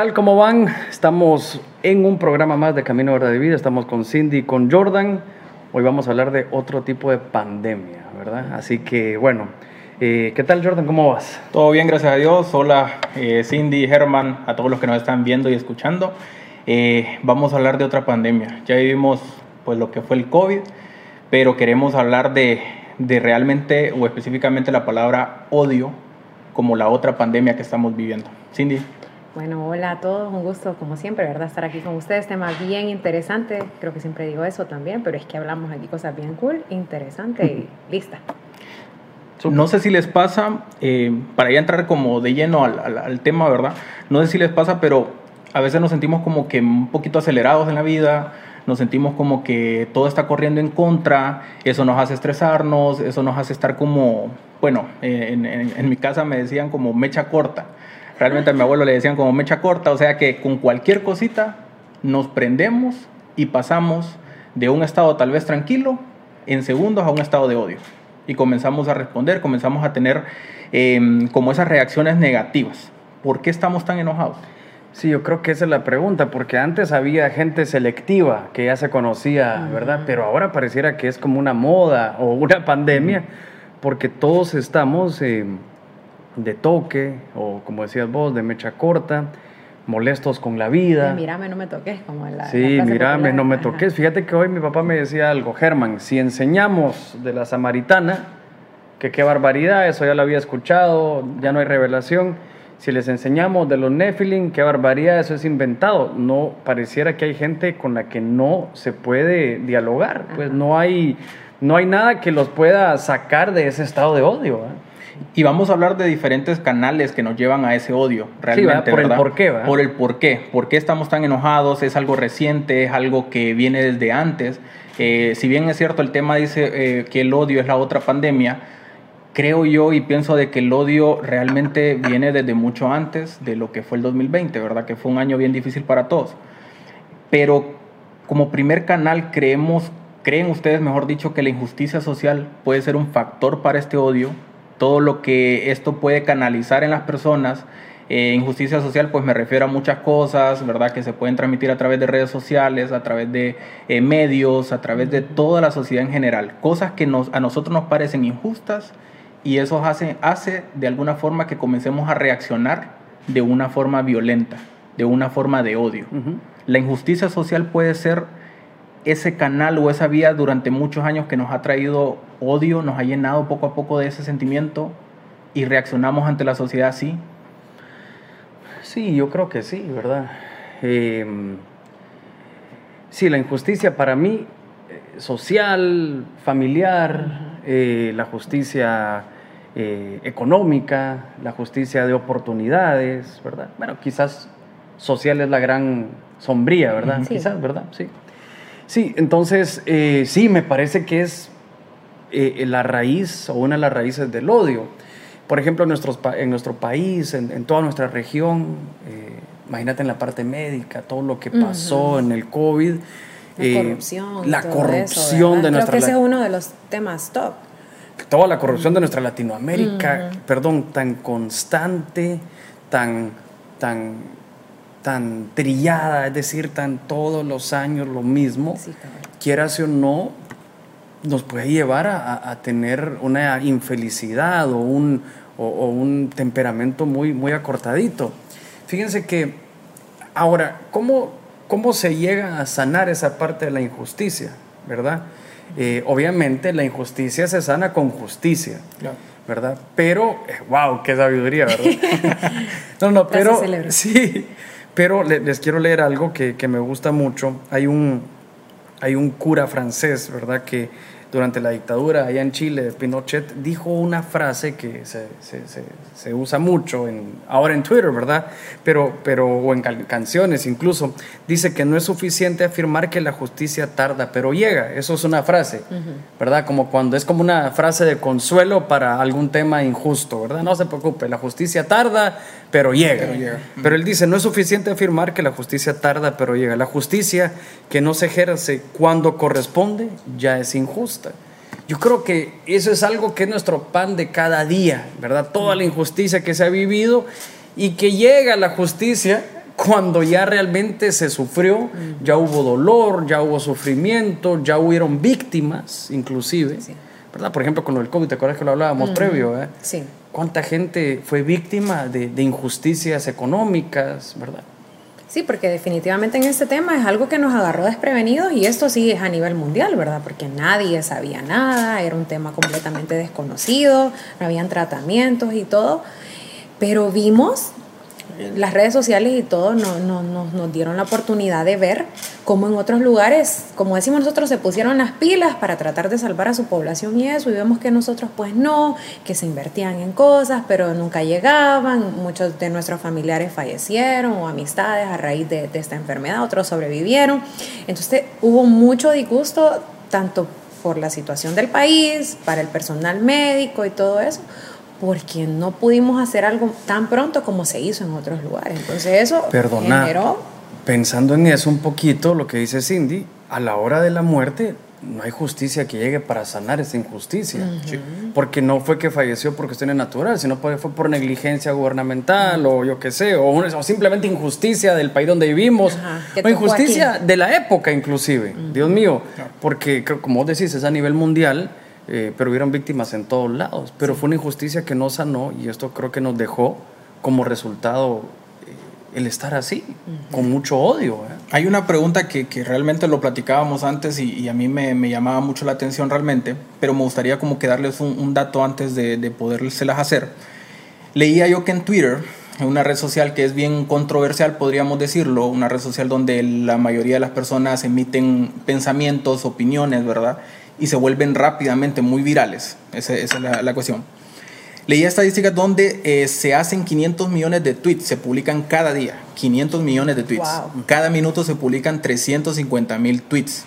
tal? ¿Cómo van? Estamos en un programa más de Camino Verdad de Vida. Estamos con Cindy y con Jordan. Hoy vamos a hablar de otro tipo de pandemia, ¿verdad? Así que, bueno, eh, ¿qué tal Jordan? ¿Cómo vas? Todo bien, gracias a Dios. Hola eh, Cindy, Herman, a todos los que nos están viendo y escuchando. Eh, vamos a hablar de otra pandemia. Ya vivimos pues lo que fue el COVID, pero queremos hablar de, de realmente o específicamente la palabra odio como la otra pandemia que estamos viviendo. Cindy. Bueno, hola a todos, un gusto como siempre, ¿verdad? Estar aquí con ustedes, tema bien interesante, creo que siempre digo eso también, pero es que hablamos aquí cosas bien cool, interesante y lista. No sé si les pasa, eh, para ya entrar como de lleno al, al, al, tema, ¿verdad? No sé si les pasa, pero a veces nos sentimos como que un poquito acelerados en la vida, nos sentimos como que todo está corriendo en contra, eso nos hace estresarnos, eso nos hace estar como, bueno, en, en, en mi casa me decían como mecha corta Realmente a mi abuelo le decían como mecha corta, o sea que con cualquier cosita nos prendemos y pasamos de un estado tal vez tranquilo en segundos a un estado de odio. Y comenzamos a responder, comenzamos a tener eh, como esas reacciones negativas. ¿Por qué estamos tan enojados? Sí, yo creo que esa es la pregunta, porque antes había gente selectiva que ya se conocía, ¿verdad? Pero ahora pareciera que es como una moda o una pandemia, porque todos estamos... Eh, de toque, o como decías vos, de mecha corta, molestos con la vida. mírame, no me toques, como en la. Sí, la mírame, no me toques. Fíjate que hoy mi papá me decía algo, Germán, si enseñamos de la samaritana, que qué barbaridad, eso ya lo había escuchado, ya no hay revelación. Si les enseñamos de los Nephilim, qué barbaridad, eso es inventado. No, pareciera que hay gente con la que no se puede dialogar, pues no hay, no hay nada que los pueda sacar de ese estado de odio. ¿eh? Y vamos a hablar de diferentes canales que nos llevan a ese odio, realmente. Sí, por ¿verdad? el por qué, ¿verdad? Por el por qué. ¿Por qué estamos tan enojados? Es algo reciente, es algo que viene desde antes. Eh, si bien es cierto, el tema dice eh, que el odio es la otra pandemia, creo yo y pienso de que el odio realmente viene desde mucho antes de lo que fue el 2020, ¿verdad? Que fue un año bien difícil para todos. Pero como primer canal creemos, creen ustedes, mejor dicho, que la injusticia social puede ser un factor para este odio todo lo que esto puede canalizar en las personas. Eh, injusticia social, pues me refiero a muchas cosas, ¿verdad? Que se pueden transmitir a través de redes sociales, a través de eh, medios, a través de toda la sociedad en general. Cosas que nos, a nosotros nos parecen injustas y eso hace, hace de alguna forma que comencemos a reaccionar de una forma violenta, de una forma de odio. Uh -huh. La injusticia social puede ser ese canal o esa vía durante muchos años que nos ha traído odio, nos ha llenado poco a poco de ese sentimiento y reaccionamos ante la sociedad así? Sí, yo creo que sí, ¿verdad? Eh, sí, la injusticia para mí, eh, social, familiar, eh, la justicia eh, económica, la justicia de oportunidades, ¿verdad? Bueno, quizás social es la gran sombría, ¿verdad? Sí. Quizás, ¿verdad? Sí. Sí, entonces, eh, sí, me parece que es eh, la raíz o una de las raíces del odio. Por ejemplo, en, nuestros, en nuestro país, en, en toda nuestra región, eh, imagínate en la parte médica, todo lo que pasó uh -huh. en el COVID. La corrupción. La corrupción eso, de nuestra... Creo que ese es uno de los temas top. Toda la corrupción de nuestra Latinoamérica, uh -huh. perdón, tan constante, tan, tan tan trillada, es decir, tan todos los años lo mismo, sí, quieras o no, nos puede llevar a, a, tener una infelicidad o un, o, o un temperamento muy, muy acortadito. Fíjense que, ahora, ¿cómo, ¿cómo se llega a sanar esa parte de la injusticia? ¿Verdad? Eh, obviamente la injusticia se sana con justicia. Claro. ¿verdad? Pero, wow, qué sabiduría, ¿verdad? no, no, pero sí, pero les quiero leer algo que, que, me gusta mucho. Hay un, hay un cura francés, ¿verdad? Que durante la dictadura allá en Chile, Pinochet dijo una frase que se, se, se, se usa mucho en, ahora en Twitter, ¿verdad? Pero, pero, o en canciones incluso. Dice que no es suficiente afirmar que la justicia tarda, pero llega. Eso es una frase, uh -huh. ¿verdad? Como cuando es como una frase de consuelo para algún tema injusto, ¿verdad? No se preocupe, la justicia tarda, pero llega. Pero, llega. pero él dice, no es suficiente afirmar que la justicia tarda, pero llega. La justicia que no se ejerce cuando corresponde ya es injusta. Yo creo que eso es algo que es nuestro pan de cada día, ¿verdad? Toda la injusticia que se ha vivido y que llega la justicia cuando ya realmente se sufrió, ya hubo dolor, ya hubo sufrimiento, ya hubieron víctimas, inclusive. ¿verdad? Por ejemplo, con lo del COVID, ¿te acuerdas que lo hablábamos previo? Eh? Sí. ¿Cuánta gente fue víctima de, injusticias económicas, verdad? Sí, porque definitivamente en este tema es algo que nos agarró desprevenidos y esto sí es a nivel mundial, ¿verdad? Porque nadie sabía nada, era un tema completamente desconocido, no habían tratamientos y todo, pero vimos las redes sociales y todo no, no, nos dieron la oportunidad de ver cómo en otros lugares, como decimos nosotros, se pusieron las pilas para tratar de salvar a su población y eso, y vemos que nosotros pues no, que se invertían en cosas, pero nunca llegaban, muchos de nuestros familiares fallecieron o amistades a raíz de, de esta enfermedad, otros sobrevivieron. Entonces hubo mucho disgusto, tanto por la situación del país, para el personal médico y todo eso, porque no pudimos hacer algo tan pronto como se hizo en otros lugares. Entonces eso Perdona, Pensando en eso un poquito, lo que dice Cindy, a la hora de la muerte no hay justicia que llegue para sanar esa injusticia. Porque no fue que falleció por cuestiones naturales, sino fue por negligencia gubernamental o yo qué sé, o, simplemente injusticia del país donde vivimos, o injusticia de la época inclusive, Dios mío, porque como vos decís, es a nivel mundial eh, pero hubieron víctimas en todos lados. Pero fue una injusticia que no sanó y esto creo que nos dejó como resultado eh, el estar así, con mucho odio. ¿eh? Hay una pregunta que, que, realmente lo platicábamos antes y, a mí me, me, llamaba mucho la atención realmente, pero me gustaría como que darles un, un dato antes de, de podérselas hacer. Leía yo que en Twitter, en una red social que es bien controversial, podríamos decirlo, una red social donde la mayoría de las personas emiten pensamientos, opiniones, ¿verdad? Y se vuelven rápidamente muy virales. Esa, es la, cuestión. Leí estadísticas donde eh, se hacen 500 millones de tweets, se publican cada día, 500 millones de tweets. Cada minuto se publican 350 mil tweets.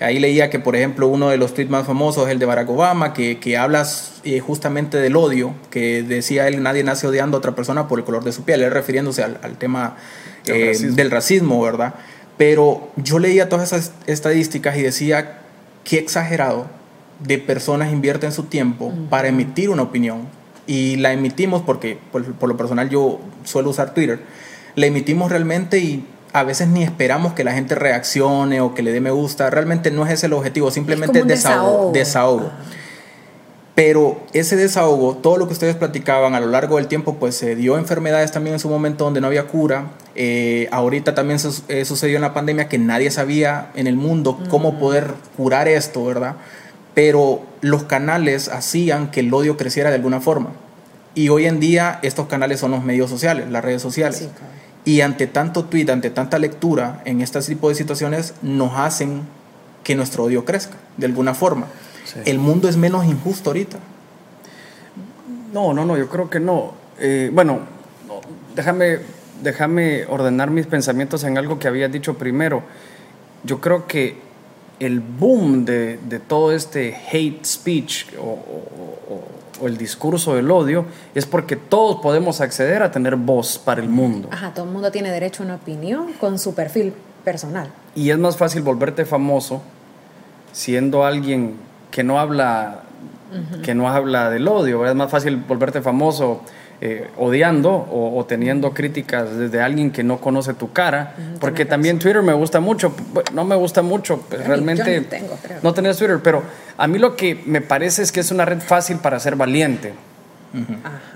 Ahí leía que, por ejemplo, uno de los tweets más famosos es el de Barack Obama, que, que habla eh, justamente del odio, que decía él, nadie nace odiando a otra persona por el color de su piel, él refiriéndose al, tema eh, del racismo, ¿verdad? Pero yo leía todas esas estadísticas y decía qué exagerado de personas invierten su tiempo para emitir una opinión. Y la emitimos porque, por, lo personal, yo suelo usar Twitter. La emitimos realmente y a veces ni esperamos que la gente reaccione o que le dé me gusta. Realmente no es ese el objetivo, simplemente es desahogo. desahogo. Pero ese desahogo, todo lo que ustedes platicaban a lo largo del tiempo, pues se dio enfermedades también en su momento donde no había cura. Eh, ahorita también eh, sucedió en la pandemia que nadie sabía en el mundo cómo poder curar esto, ¿verdad? Pero los canales hacían que el odio creciera de alguna forma. Y hoy en día estos canales son los medios sociales, las redes sociales. Y ante tanto tweet, ante tanta lectura en este tipo de situaciones, nos hacen que nuestro odio crezca de alguna forma. ¿El mundo es menos injusto ahorita? No, no, no, yo creo que no. Eh, bueno, déjame, déjame ordenar mis pensamientos en algo que había dicho primero. Yo creo que el boom de, todo este hate speech o, o, el discurso del odio es porque todos podemos acceder a tener voz para el mundo. Ajá, todo el mundo tiene derecho a una opinión con su perfil personal. Y es más fácil volverte famoso siendo alguien que no habla, que no habla del odio. Es más fácil volverte famoso eh, odiando o, teniendo críticas desde alguien que no conoce tu cara. porque también Twitter me gusta mucho. No me gusta mucho, pues, realmente. no, tengo, no tenés Twitter, pero a mí lo que me parece es que es una red fácil para ser valiente.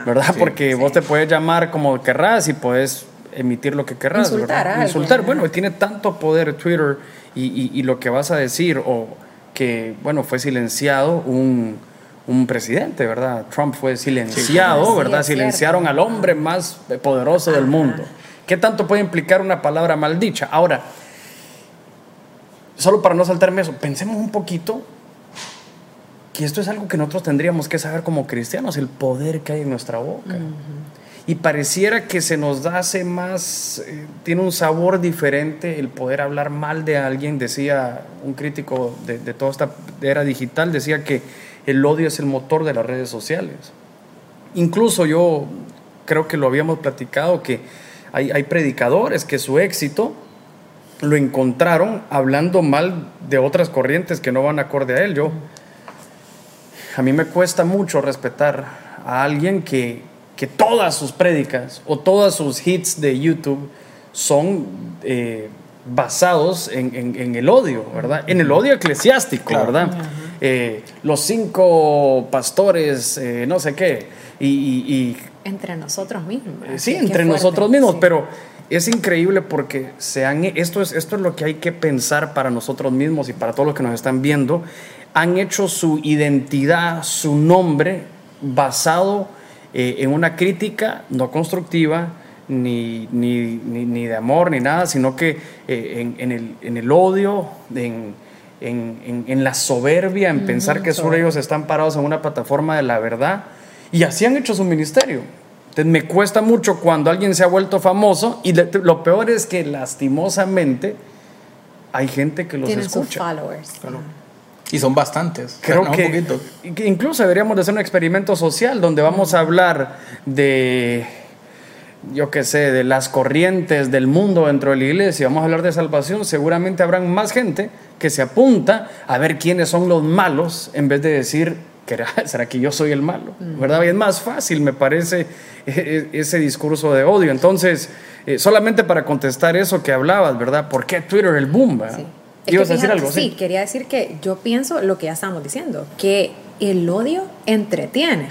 ¿Verdad? porque vos te puedes llamar como querrás y puedes emitir lo que querrás. Insultar, Insultar. Bueno, tiene tanto poder Twitter y, y, lo que vas a decir o que, bueno, fue silenciado un, un presidente, ¿verdad? Trump fue silenciado, ¿verdad? Silenciaron al hombre más poderoso del mundo. ¿Qué tanto puede implicar una palabra maldicha? Ahora, solo para no saltarme eso, pensemos un poquito que esto es algo que nosotros tendríamos que saber como cristianos, el poder que hay en nuestra boca y pareciera que se nos hace más, eh, tiene un sabor diferente el poder hablar mal de alguien, decía un crítico de, toda esta era digital, decía que el odio es el motor de las redes sociales. Incluso yo creo que lo habíamos platicado, que hay, hay predicadores que su éxito lo encontraron hablando mal de otras corrientes que no van acorde a él. Yo, a mí me cuesta mucho respetar a alguien que, que todas sus prédicas o todas sus hits de YouTube son eh, basados en, el odio, ¿verdad? En el odio eclesiástico, ¿verdad? Eh, los cinco pastores, eh, no sé qué, y, entre nosotros mismos. sí, entre nosotros mismos, pero es increíble porque se han, esto, es, esto es lo que hay que pensar para nosotros mismos y para todos los que nos están viendo. Han hecho su identidad, su nombre, basado en una crítica no constructiva, ni, ni, ni, de amor, ni nada, sino que eh, en, el, en, el, odio, en, en la soberbia, en pensar que solo ellos están parados en una plataforma de la verdad. Y así han hecho su ministerio. Entonces me cuesta mucho cuando alguien se ha vuelto famoso y lo peor es que lastimosamente hay gente que los Tienen escucha. followers. Y son bastantes. Creo que, que, incluso deberíamos de hacer un experimento social donde vamos a hablar de yo qué sé, de las corrientes del mundo dentro de la iglesia, vamos a hablar de salvación, seguramente habrán más gente que se apunta a ver quiénes son los malos en vez de decir, ¿será que yo soy el malo? Mm. ¿Verdad? Y es más fácil, me parece, e, e, ese discurso de odio. Entonces, eh, solamente para contestar eso que hablabas, ¿verdad? ¿Por qué Twitter el boom? Sí. ¿Ibas a decir algo? Sí, quería decir que yo pienso lo que ya estamos diciendo, que el odio entretiene.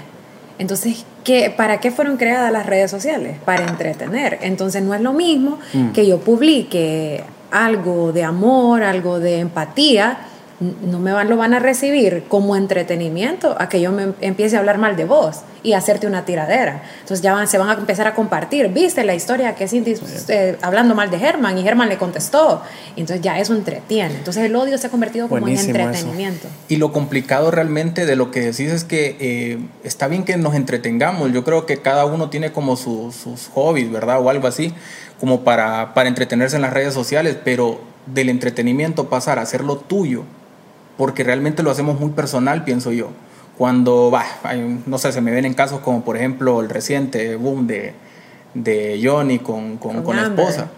Entonces, ¿qué, ¿para qué fueron creadas las redes sociales? Para entretener. Entonces, no es lo mismo mm. que yo publique algo de amor, algo de empatía, no me van, lo van a recibir como entretenimiento a que yo me empiece a hablar mal de vos y hacerte una tiradera. Entonces ya van, se van a empezar a compartir. ¿Viste la historia que Cindy eh, hablando mal de Germán y Germán le contestó? entonces ya eso entretiene. Entonces el odio se ha convertido como en entretenimiento. Y lo complicado realmente de lo que decís es que eh, está bien que nos entretengamos. Yo creo que cada uno tiene como sus hobbies, ¿verdad? O algo así, como para, para entretenerse en las redes sociales, pero del entretenimiento pasar a hacerlo tuyo porque realmente lo hacemos muy personal, pienso yo. Cuando, va, no sé, se me ven en casos como por ejemplo el reciente boom de, de Johnny con, con, con, la esposa.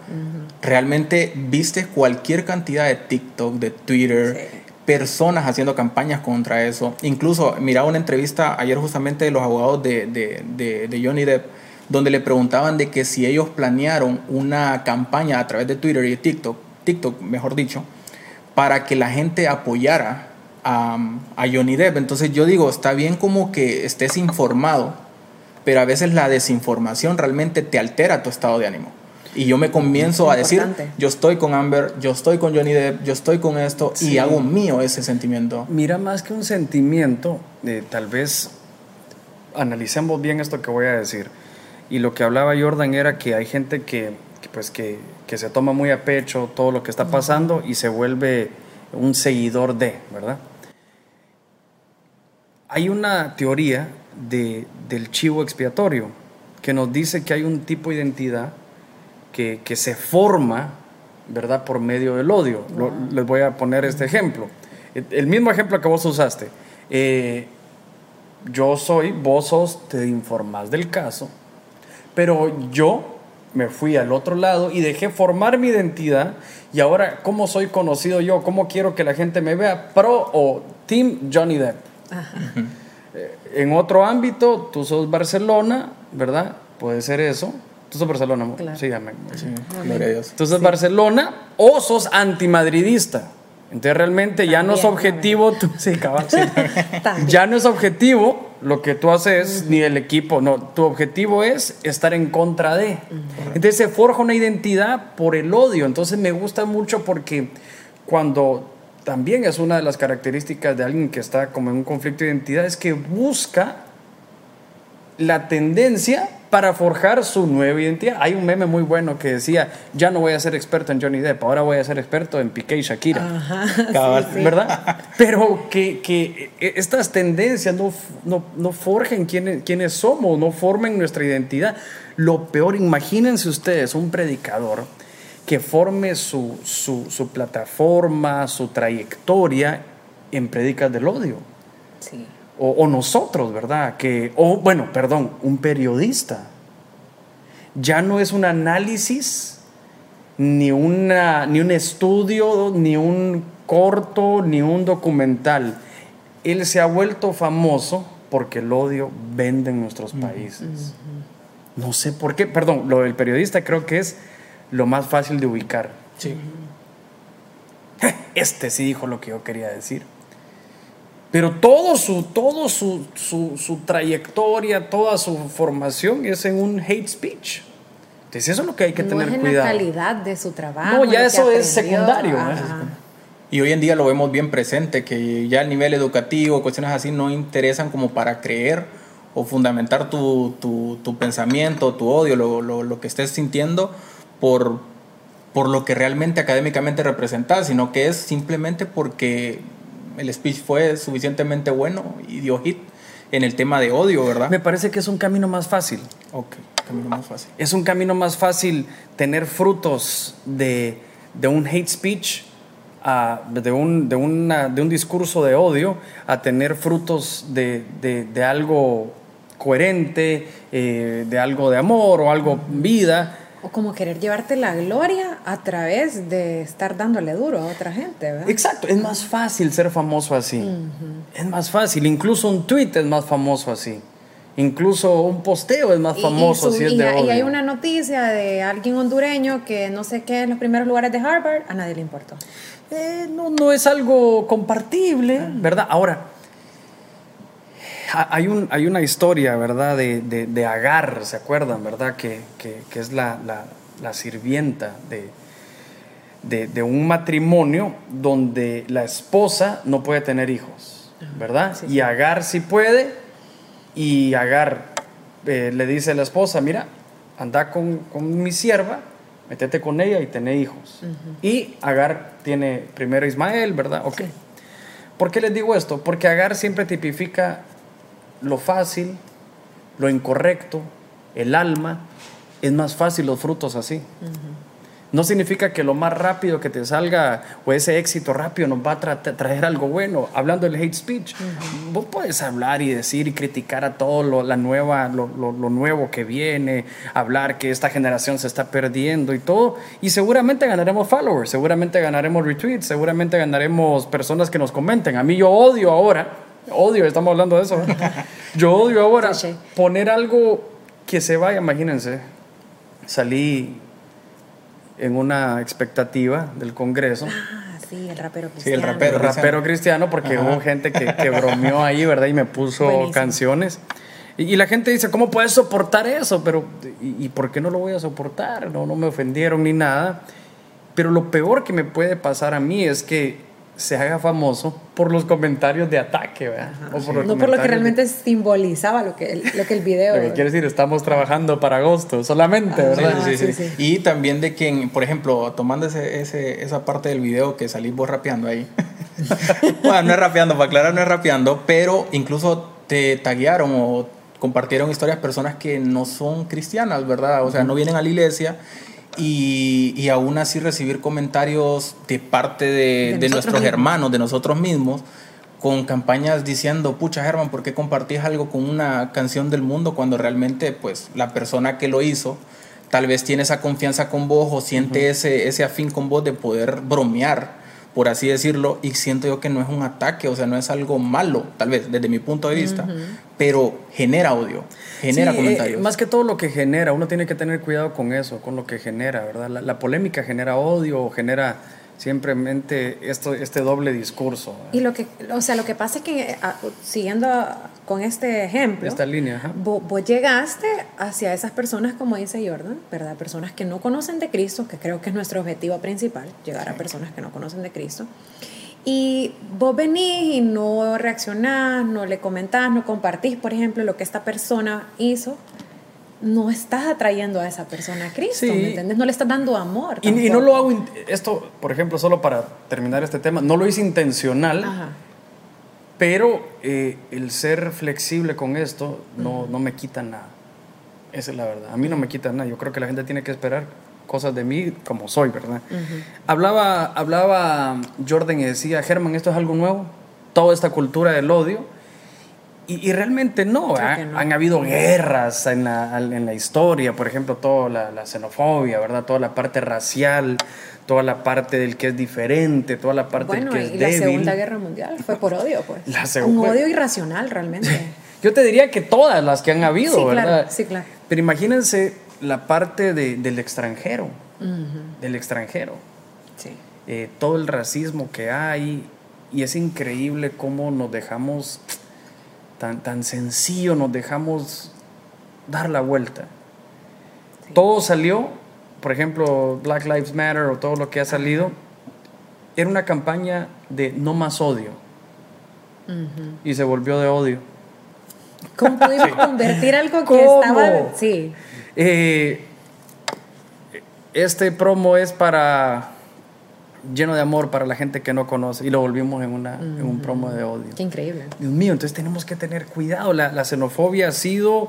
Realmente viste cualquier cantidad de TikTok, de Twitter, personas haciendo campañas contra eso. Incluso miraba una entrevista ayer justamente de los abogados de, de, de, Johnny Depp, donde le preguntaban de que si ellos planearon una campaña a través de Twitter y TikTok, TikTok mejor dicho, para que la gente apoyara a, a, Johnny Depp. Entonces yo digo, está bien como que estés informado, pero a veces la desinformación realmente te altera tu estado de ánimo. Y yo me comienzo a decir, yo estoy con Amber, yo estoy con Johnny Depp, yo estoy con esto, y hago mío ese sentimiento. Mira, más que un sentimiento, eh, tal vez analicemos bien esto que voy a decir. Y lo que hablaba Jordan era que hay gente que, que pues que que se toma muy a pecho todo lo que está pasando y se vuelve un seguidor de, ¿verdad? Hay una teoría de, del chivo expiatorio que nos dice que hay un tipo de identidad que, que se forma, ¿verdad?, por medio del odio. les voy a poner este ejemplo. El mismo ejemplo que vos usaste. Eh, yo soy, vos sos, te informás del caso, pero yo me fui al otro lado y dejé formar mi identidad y ahora cómo soy conocido yo, cómo quiero que la gente me vea, pro o team Johnny Depp. Eh, en otro ámbito, tú sos Barcelona, ¿verdad? Puede ser eso. Tú sos Barcelona, amor. Sí, amén. Tú sos Barcelona o sos antimadridista. Entonces realmente ya no es objetivo, sí, ya no es objetivo lo que tú haces ni el equipo, no, tu objetivo es estar en contra de. Entonces se forja una identidad por el odio, entonces me gusta mucho porque cuando también es una de las características de alguien que está como en un conflicto de identidad, es que busca la tendencia para forjar su nueva identidad. Hay un meme muy bueno que decía, ya no voy a ser experto en Johnny Depp, ahora voy a ser experto en Piqué y Shakira. ¿Verdad? Pero que, que, estas tendencias no, no, no forjen quiénes, quiénes somos, no formen nuestra identidad. Lo peor, imagínense ustedes un predicador que forme su, su, su plataforma, su trayectoria en predicas del odio. Sí o, nosotros, ¿verdad? Que, o bueno, perdón, un periodista. Ya no es un análisis, ni, una, ni un estudio, ni un corto, ni un documental. Él se ha vuelto famoso porque el odio vende en nuestros países. No sé por qué, perdón, lo del periodista creo que es lo más fácil de ubicar. Sí. Este sí dijo lo que yo quería decir. Pero todo su, todo su, su, su trayectoria, toda su formación es en un hate speech. Entonces eso es lo que hay que no tener es en cuidado. la calidad de su trabajo. No, ya eso es secundario. Y hoy en día lo vemos bien presente, que ya a nivel educativo, cuestiones así, no interesan como para creer o fundamentar tu, tu, tu pensamiento, tu odio, lo, lo, lo que estés sintiendo por, por lo que realmente académicamente representas, sino que es simplemente porque el speech fue suficientemente bueno y dio hit en el tema de odio, ¿verdad? Me parece que es un camino más fácil. Ok, camino más fácil. Es un camino más fácil tener frutos de, de un hate speech, de, un, de, una- de un discurso de odio, a tener frutos de, de- de algo coherente, eh, de algo de amor o algo vida. O como querer llevarte la gloria a través de estar dándole duro a otra gente, ¿verdad? Exacto, es más fácil ser famoso así. Es más fácil, incluso un tweet es más famoso así. Incluso un posteo es más Y- famoso y, su- si es y- de y hay una noticia de alguien hondureño que no sé qué en los primeros lugares de Harvard, a nadie le importó. Eh, no, no es algo compartible, ¿verdad? Ahora, hay, un, hay una historia, ¿verdad? De, de, de Agar, ¿se acuerdan, verdad? Que, que- que es la, la- la sirvienta de, de, de un matrimonio donde la esposa no puede tener hijos, ¿verdad? sí, y Agar sí puede, y Agar eh, le dice a la esposa, mira, anda con, con mi sierva, métete con ella y tené hijos. Y Agar tiene primero Ismael, ¿verdad? Ok. Sí. ¿Por qué les digo esto? Porque Agar siempre tipifica lo fácil, lo incorrecto, el alma. Es más fácil los frutos así. No significa que lo más rápido que te salga o ese éxito rápido nos va a tra- traer algo bueno. Hablando del hate speech, vos puedes hablar y decir y criticar a todo lo, la nueva, lo, lo- lo nuevo que viene, hablar que esta generación se está perdiendo y todo. Y seguramente ganaremos followers, seguramente ganaremos retweets, seguramente ganaremos personas que nos comenten. A mí yo odio ahora, odio, estamos hablando de eso. Yo odio ahora Sí, sí. poner algo que se vaya, imagínense. Salí en una expectativa del Congreso. Ah, sí, el rapero Sí, el cristiano. rapero. El rapero cristiano, porque hubo gente que, que bromeó ahí, ¿verdad? Y me puso Buenísimo. canciones. Y, y la gente dice, ¿cómo puedes soportar eso? Pero, ¿y, y por qué no lo voy a soportar? No, no me ofendieron ni nada. Pero lo peor que me puede pasar a mí es que se haga famoso por los comentarios de ataque, ¿verdad? O los no por lo que realmente simbolizaba lo que el, lo que el video. Lo que quiere decir, estamos trabajando para agosto solamente, Ah, ¿verdad? Sí, sí, sí, sí, sí. Y también de que, por ejemplo, tomando ese, ese- esa parte del video que salís vos rapeando ahí. bueno, no es rapeando, para aclarar, no es rapeando, pero incluso te taguearon o compartieron historias personas que no son cristianas, ¿verdad? O sea, no vienen a la iglesia. Y, y aún así recibir comentarios de parte de, De de nosotros nuestros mismos. hermanos, de nosotros mismos, con campañas diciendo, pucha Germán, ¿por qué compartís algo con una canción del mundo cuando realmente pues la persona que lo hizo tal vez tiene esa confianza con vos o siente ese, ese afín con vos de poder bromear, por así decirlo, y siento yo que no es un ataque, o sea, no es algo malo, tal vez desde mi punto de vista, pero genera odio, genera Sí, comentarios. eh, más que todo lo que genera, uno tiene que tener cuidado con eso, con lo que genera, ¿verdad? La, la polémica genera odio, genera simplemente esto, este doble discurso. Y lo que, o sea, lo que pasa es que, ah, siguiendo con este ejemplo, Esta línea. Vos, vos llegaste hacia esas personas, como dice Jordan, ¿verdad? Personas que no conocen de Cristo, que creo que es nuestro objetivo principal, llegar a personas que no conocen de Cristo. Y vos venís y no reaccionás, no le comentás, no compartís, por ejemplo, lo que esta persona hizo. No estás atrayendo a esa persona a Cristo, Sí. ¿me entiendes? No le estás dando amor. Y, y no lo hago, esto, por ejemplo, solo para terminar este tema, no lo hice intencional, Ajá. pero eh, el ser flexible con esto no, no me quita nada. Esa es la verdad. A mí no me quita nada. Yo creo que la gente tiene que esperar cosas de mí como soy, ¿verdad? hablaba, hablaba Jordan y decía, Germán, esto es algo nuevo, toda esta cultura del odio. Y, y realmente no, que no. han habido guerras en la, en la historia, por ejemplo, toda la, la xenofobia, ¿verdad? Toda la parte racial, toda la parte del que es diferente, toda la parte Bueno, del que es y la. Segunda Guerra Mundial fue por odio, pues. La Un segunda- odio irracional, realmente. Yo te diría que todas las que han habido, Sí, ¿verdad? claro, sí, claro. Pero imagínense la parte de- del extranjero. del extranjero. Sí. Eh, todo el racismo que hay y es increíble cómo nos dejamos tan, tan sencillo, nos dejamos dar la vuelta. Todo salió, por ejemplo, Black Lives Matter o todo lo que ha salido, era una campaña de no más odio. Y se volvió de odio. ¿Cómo pudimos convertir algo que ¿Cómo? estaba... Sí. Eh, este promo es para lleno de amor para la gente que no conoce y lo volvimos en, una, en un promo de odio. Qué increíble. Dios mío, entonces tenemos que tener cuidado. La, la xenofobia ha sido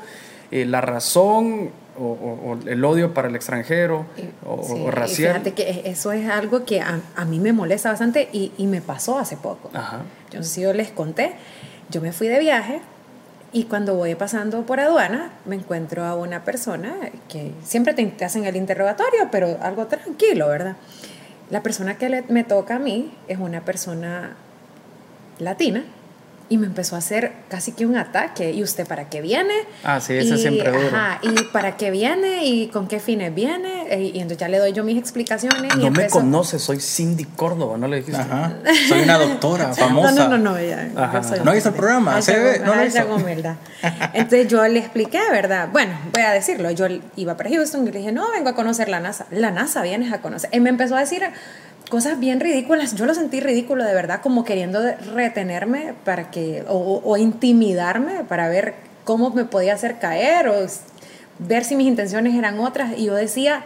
eh, la razón o, o- o el odio para el extranjero o, Sí, o y racial. Fíjate que e, eso es algo que a, a mí me molesta bastante y, y me pasó hace poco. Ajá. Yo no sé si yo les conté, yo me fui de viaje y cuando voy pasando por aduana me encuentro a una persona que siempre te hacen el interrogatorio, pero algo tranquilo, ¿verdad? La persona que me toca a mí es una persona latina y me empezó a hacer casi que un ataque. ¿Y usted para qué viene? Ah, sí, ese Y, siempre duro. Ajá, ¿y para qué viene? ¿Y con qué fines viene? Y, y entonces ya le doy yo mis explicaciones. y No me empezó- conoce, soy Cindy Córdoba, ¿no le dijiste? Ajá. Soy una doctora No, famosa. no, no, no, ya. Ajá. yo soy ¿No visto el programa? ¿Se ve? ¿No lo hizo? humildad. Entonces yo le expliqué, ¿verdad? Bueno, voy a decirlo. Yo iba para Houston y le dije, no, vengo a conocer la NASA. La NASA vienes a conocer. Y me empezó a decir cosas bien ridículas. Yo lo sentí ridículo, de verdad, como queriendo retenerme para que, o, intimidarme para ver cómo me podía hacer caer o ver si mis intenciones eran otras. Y yo decía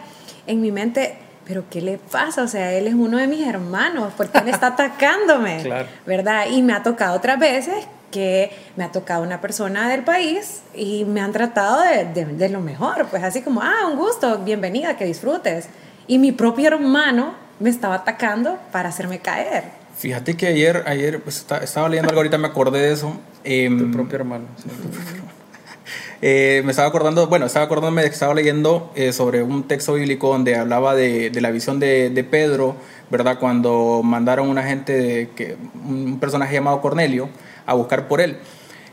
en mi mente, pero ¿qué le pasa? O sea, él es uno de mis hermanos, ¿por qué él está atacándome? Claro. ¿verdad? Y me ha tocado otras veces que me ha tocado una persona del país y me han tratado de, de- de lo mejor, pues así como, ah, un gusto, bienvenida, que disfrutes. Y mi propio hermano me estaba atacando para hacerme caer. Fíjate que ayer, ayer pues, esta- estaba leyendo algo, ahorita me acordé de eso. Em, Tu propio hermano. sí. Eh, me estaba acordando, bueno, estaba acordándome de que estaba leyendo eh, sobre un texto bíblico donde hablaba de, de la visión de, de Pedro, ¿verdad? Cuando mandaron una gente, de, que, un personaje llamado Cornelio, a buscar por él.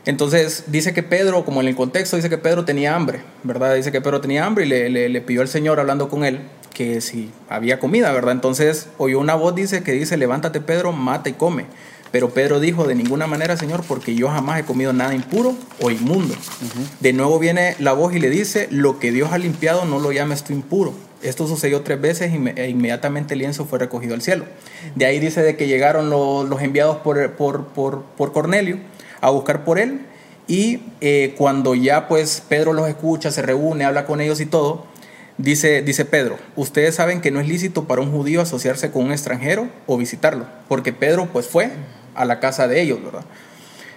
Entonces dice que Pedro, como en el contexto, dice que Pedro tenía hambre, ¿verdad? Dice que Pedro tenía hambre y le, le, le pidió al Señor hablando con él que si había comida, ¿verdad? Entonces oyó una voz, dice, que dice, levántate Pedro, mata y come. Pero Pedro dijo, de ninguna manera, Señor, porque yo jamás he comido nada impuro o inmundo. De nuevo viene la voz y le dice, lo que Dios ha limpiado no lo llames tú impuro. Esto sucedió tres veces e inmediatamente el lienzo fue recogido al cielo. De ahí dice de que llegaron los, los enviados por, por, por, por Cornelio a buscar por él y eh, cuando ya pues Pedro los escucha, se reúne, habla con ellos y todo, dice, dice Pedro, ustedes saben que no es lícito para un judío asociarse con un extranjero o visitarlo, porque Pedro pues fue a la casa de ellos, ¿verdad?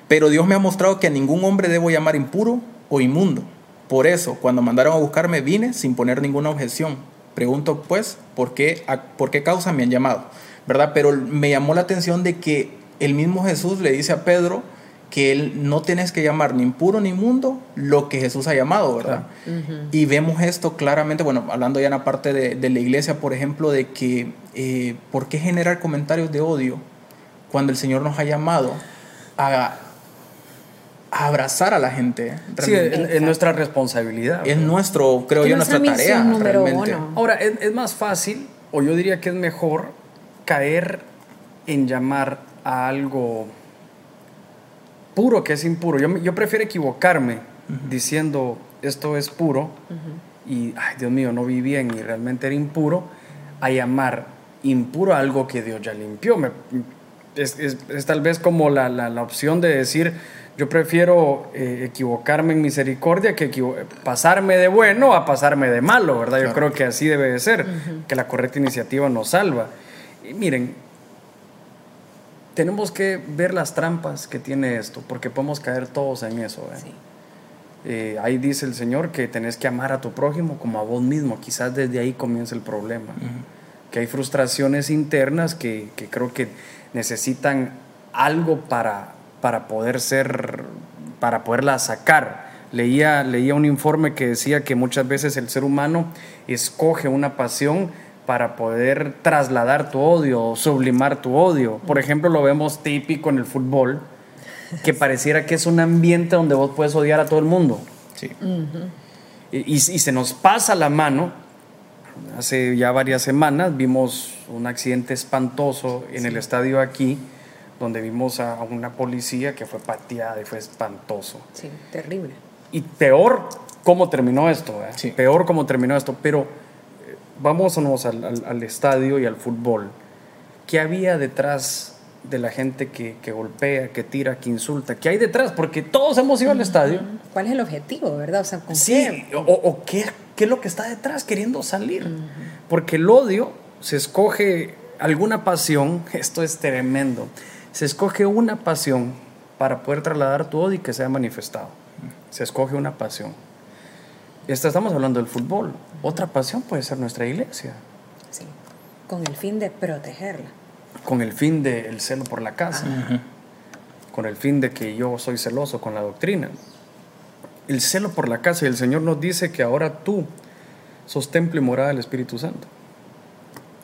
Pero Dios me ha mostrado que a ningún hombre debo llamar impuro o inmundo. Por eso, cuando mandaron a buscarme, vine sin poner ninguna objeción. Pregunto, pues, ¿por qué, a- por qué causa me han llamado? ¿Verdad? Pero me llamó la atención de que el mismo Jesús le dice a Pedro que él no tienes que llamar ni impuro ni inmundo lo que Jesús ha llamado, ¿verdad? Y vemos esto claramente, bueno, hablando ya en la parte de, de la iglesia, por ejemplo, de que eh, ¿por qué generar comentarios de odio cuando el Señor nos ha llamado a, a abrazar a la gente? Sí, es, es nuestra responsabilidad. es nuestro, creo yo, nuestra nuestra tarea realmente. uno. Ahora, es, es más fácil, o yo diría que es mejor, caer en llamar a algo puro que es impuro. Yo, yo prefiero equivocarme diciendo esto es puro y, ay Dios mío, no vi bien y realmente era impuro, a llamar impuro algo que Dios ya limpió. Me- es, es- es tal vez como la, la- la opción de decir, yo prefiero eh, equivocarme en misericordia que pasarme de bueno a pasarme de malo, ¿verdad? Yo Claro. creo que así debe de ser, que la correcta iniciativa nos salva. Y miren, tenemos que ver las trampas que tiene esto, porque podemos caer todos en eso. ¿eh? Sí. Eh, ahí dice el Señor que tenés que amar a tu prójimo como a vos mismo. Quizás desde ahí comienza el problema. Que hay frustraciones internas que, que creo que necesitan algo para, para poder ser, para poderla sacar. Leía, leía un informe que decía que muchas veces el ser humano escoge una pasión para poder trasladar tu odio o sublimar tu odio. Por ejemplo, lo vemos típico en el fútbol, que pareciera que es un ambiente donde vos puedes odiar a todo el mundo. Sí. Y, y- y se nos pasa la mano, hace ya varias semanas vimos un accidente espantoso en el estadio aquí, donde vimos a una policía que fue pateada y fue espantoso. Sí, terrible. Y peor cómo terminó esto, ¿eh? Sí. peor cómo terminó esto, pero vámonos al, al- al estadio y al fútbol. ¿Qué había detrás de la gente que, que golpea, que tira, que insulta? ¿Qué hay detrás? Porque todos hemos ido al estadio. ¿Cuál es el objetivo, verdad? O sea, ¿con Sí, qué? o, o qué, qué es lo que está detrás queriendo salir. Porque el odio se escoge alguna pasión, esto es tremendo, se escoge una pasión para poder trasladar tu odio y que sea manifestado. Se escoge una pasión. Esta estamos hablando del fútbol. Otra pasión puede ser nuestra iglesia, Sí, con el fin de protegerla. con el fin del celo por la casa, con el fin de que yo soy celoso con la doctrina. El celo por la casa y el Señor nos dice que ahora tú sos templo y morada del Espíritu Santo.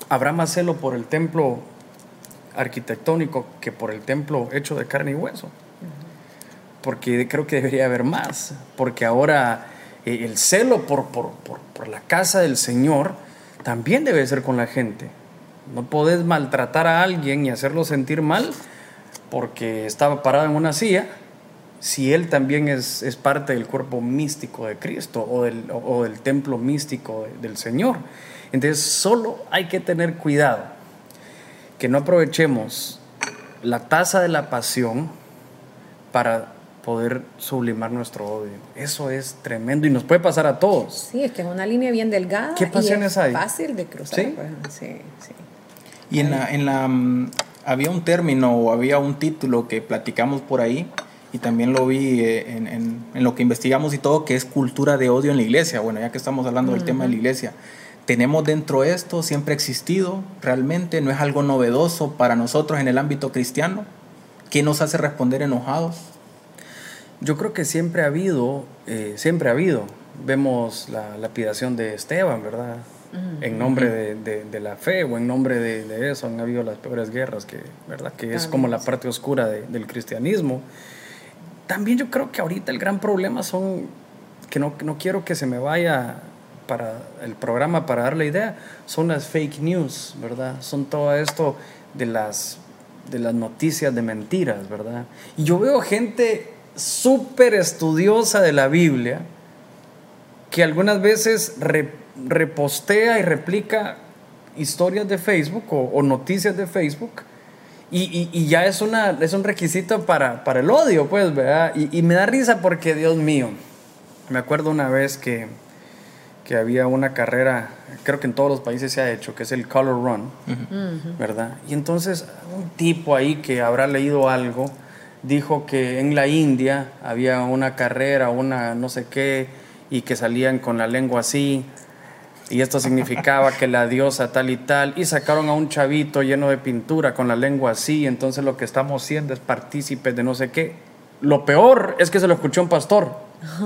Habrá más celo por el templo arquitectónico que por el templo hecho de carne y hueso. Porque creo que debería haber más. Porque ahora el celo por, por, por- la casa del Señor también debe ser con la gente. No podés maltratar a alguien y hacerlo sentir mal porque estaba parado en una silla si él también es, es parte del cuerpo místico de Cristo o del, o- del templo místico de- del Señor. Entonces solo hay que tener cuidado que no aprovechemos la tasa de la pasión para poder sublimar nuestro odio. Eso es tremendo y nos puede pasar a todos. Sí, es que es una línea bien delgada. ¿Qué y pasiones es hay? Fácil de cruzar. ¿Sí? pues, sí, sí. Y en la, en la mm, había un término o había un título que platicamos por ahí y también lo vi eh, en, en- en lo que investigamos y todo, que es cultura de odio en la iglesia. Bueno, ya que estamos hablando del tema de la iglesia, tenemos dentro esto, siempre ha existido, realmente no es algo novedoso para nosotros en el ámbito cristiano. ¿Qué nos hace responder enojados? Yo creo que siempre ha habido, eh, siempre ha habido. Vemos la lapidación de Esteban, ¿verdad? En nombre de, de- de la fe o en nombre de, de eso han habido las peores guerras, que, ¿verdad? Que es También, como la parte oscura de- del cristianismo. También yo creo que ahorita el gran problema son, que no, no quiero que se me vaya para el programa para dar la idea, son las fake news, ¿verdad? Son todo esto de las, de las noticias de mentiras, ¿verdad? Y yo veo gente súper estudiosa de la Biblia que algunas veces re- repostea y replica historias de Facebook o, o noticias de Facebook y, y- y ya es, una, es un requisito para, para el odio, pues, ¿verdad? Y, y me da risa porque, Dios mío, me acuerdo una vez que, que había una carrera, creo que en todos los países se ha hecho, que es el Color Run, ¿verdad? Y entonces un tipo ahí que habrá leído algo dijo que en la India había una carrera, una no sé qué, y que salían con la lengua así, y esto significaba que la diosa tal y tal, y sacaron a un chavito lleno de pintura con la lengua así, entonces lo que estamos siendo es partícipes de no sé qué. Lo peor es que se lo escuchó un pastor.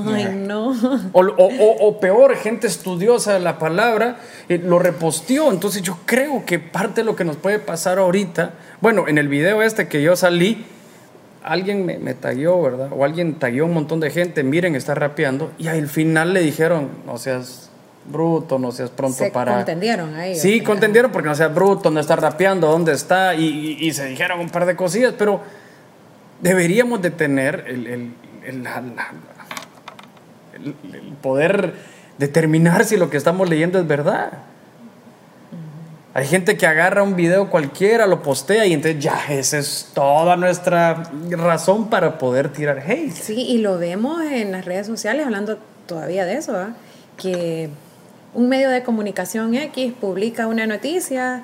Ay, no. O, o- o- o peor, gente estudiosa de la palabra eh, lo reposteó. Entonces yo creo que parte de lo que nos puede pasar ahorita, bueno, en el video este que yo salí, alguien me, me tagueó, ¿verdad? O alguien tagueó un montón de gente, miren, está rapeando, y al final le dijeron, no seas bruto, no seas pronto Se para... contendieron ahí. Sí, contendieron porque no seas bruto, no está rapeando, ¿dónde está? Y, y- y se dijeron un par de cosillas, pero deberíamos de tener el, el- el- la- la- el- el poder determinar si lo que estamos leyendo es verdad. Hay gente que agarra un video cualquiera, lo postea y entonces ya esa es toda nuestra razón para poder tirar hate. Sí, y lo vemos en las redes sociales, hablando todavía de eso, ¿ah? que un medio de comunicación X publica una noticia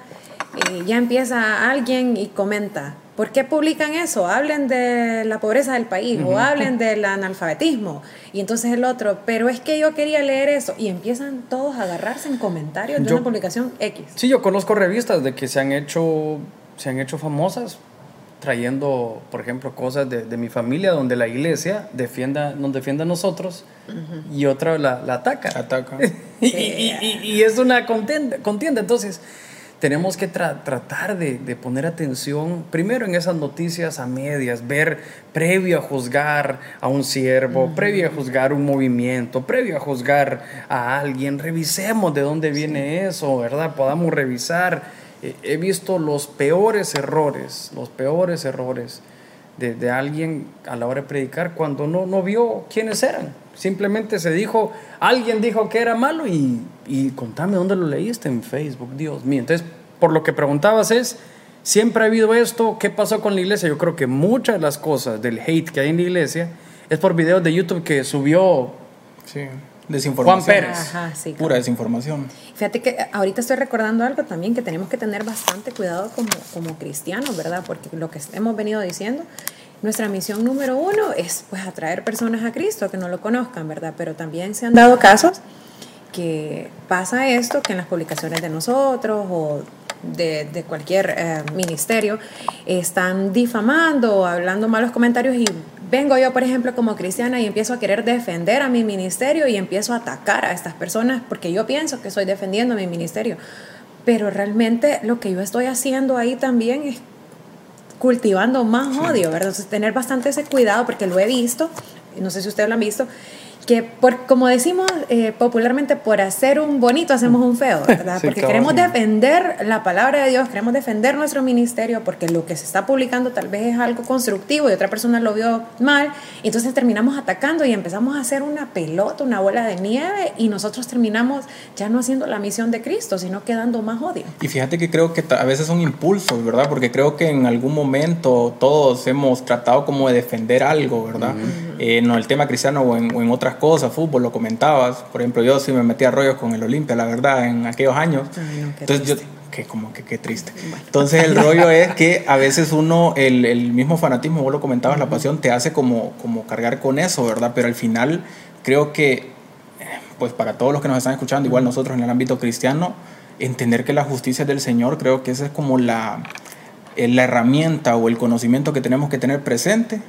y ya empieza alguien y comenta, ¿por qué publican eso? Hablen de la pobreza del país o hablen del analfabetismo. Y entonces el otro, pero es que yo quería leer eso. Y empiezan todos a agarrarse en comentarios de Yo- una publicación X. Sí, yo conozco revistas de que se han hecho, se han hecho famosas trayendo, por ejemplo, cosas de, de mi familia donde la iglesia defienda, nos defiende a nosotros y otra la, la ataca. Ataca. y, y- y- y es una contienda, contienda. Entonces, tenemos que tratar de, de, poner atención primero en esas noticias a medias, ver previo a juzgar a un siervo, previo a juzgar un movimiento, previo a juzgar a alguien, revisemos de dónde viene eso, ¿verdad? Podamos revisar. he visto los peores errores, los peores errores de, de, alguien a la hora de predicar cuando no, no vio quiénes eran. Simplemente se dijo, alguien dijo que era malo y, y contame dónde lo leíste en Facebook, Dios mío. Entonces, por lo que preguntabas es, siempre ha habido esto, ¿qué pasó con la iglesia? Yo creo que muchas de las cosas del hate que hay en la iglesia es por videos de YouTube que subió sí. desinformación. Juan Pérez. Ajá, sí, Pura desinformación. Fíjate que ahorita estoy recordando algo también que tenemos que tener bastante cuidado como, como cristianos, ¿verdad? Porque lo que hemos venido diciendo nuestra misión número uno es pues atraer personas a Cristo que no lo conozcan, ¿verdad? Pero también se han dado casos que pasa esto, que en las publicaciones de nosotros o de, de cualquier eh, ministerio están difamando o hablando malos comentarios y vengo yo, por ejemplo, como cristiana y empiezo a querer defender a mi ministerio y empiezo a atacar a estas personas porque yo pienso que estoy defendiendo a mi ministerio. Pero realmente lo que yo estoy haciendo ahí también es cultivando más odio, ¿verdad? Entonces, tener bastante ese cuidado, porque lo he visto, no sé si ustedes lo han visto, que por, como decimos eh, popularmente, por hacer un bonito hacemos un feo, ¿verdad? porque queremos defender la palabra de Dios, queremos defender nuestro ministerio, porque lo que se está publicando tal vez es algo constructivo y otra persona lo vio mal, y entonces terminamos atacando y empezamos a hacer una pelota, una bola de nieve, y nosotros terminamos ya no haciendo la misión de Cristo, sino quedando más odio. Y fíjate que creo que a veces son impulsos, ¿verdad? Porque creo que en algún momento todos hemos tratado como de defender algo, ¿verdad? No el tema cristiano o en, o en otras cosas, fútbol, lo comentabas. Por ejemplo, yo sí me metí a rollos con el Olimpia, la verdad, en aquellos años. Entonces yo, que como que qué triste. Entonces el rollo es que a veces uno, el, el, mismo fanatismo, vos lo comentabas, la pasión te hace como, como cargar con eso, ¿verdad? Pero al final creo que, pues para todos los que nos están escuchando, igual nosotros en el ámbito cristiano, entender que la justicia es del Señor, creo que esa es como la eh, la herramienta o el conocimiento que tenemos que tener presente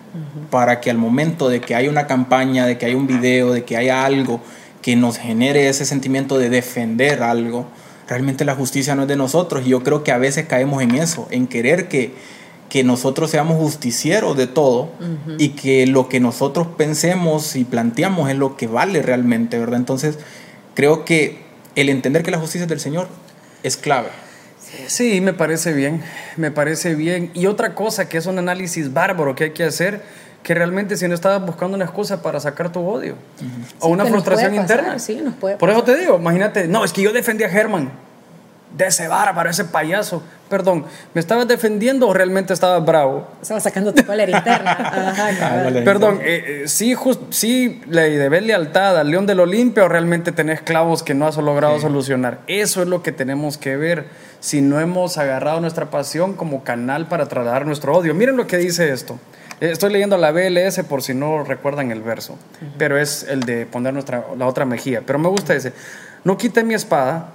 para que al momento de que hay una campaña, de que hay un video, de que haya algo que nos genere ese sentimiento de defender algo, realmente la justicia no es de nosotros. Y yo creo que a veces caemos en eso, en querer que, que nosotros seamos justicieros de todo y que lo que nosotros pensemos y planteamos es lo que vale realmente, ¿verdad? Entonces, creo que el entender que la justicia es del Señor es clave. Sí, me parece bien, me parece bien. Y otra cosa que es un análisis bárbaro que hay que hacer, que realmente si no estabas buscando una excusa para sacar tu odio o una frustración interna. Sí, nos puede Por eso te digo, imagínate, no, es que yo defendí a Germán, de ese bárbaro, ese payaso. Perdón, ¿me estabas defendiendo o realmente estabas bravo? Estaba sacando tu cólera interna. Ajá, Perdón, eh, eh, ¿sí, just, ¿sí le debes lealtad al León del Olimpia o realmente tenés clavos que no has logrado sí. solucionar? Eso es lo que tenemos que ver si no hemos agarrado nuestra pasión como canal para trasladar nuestro odio. Miren lo que dice esto. Eh, estoy leyendo la BLS por si no recuerdan el verso, uh -huh. pero es el de poner nuestra, la otra mejilla. Pero me gusta ese. No quité mi espada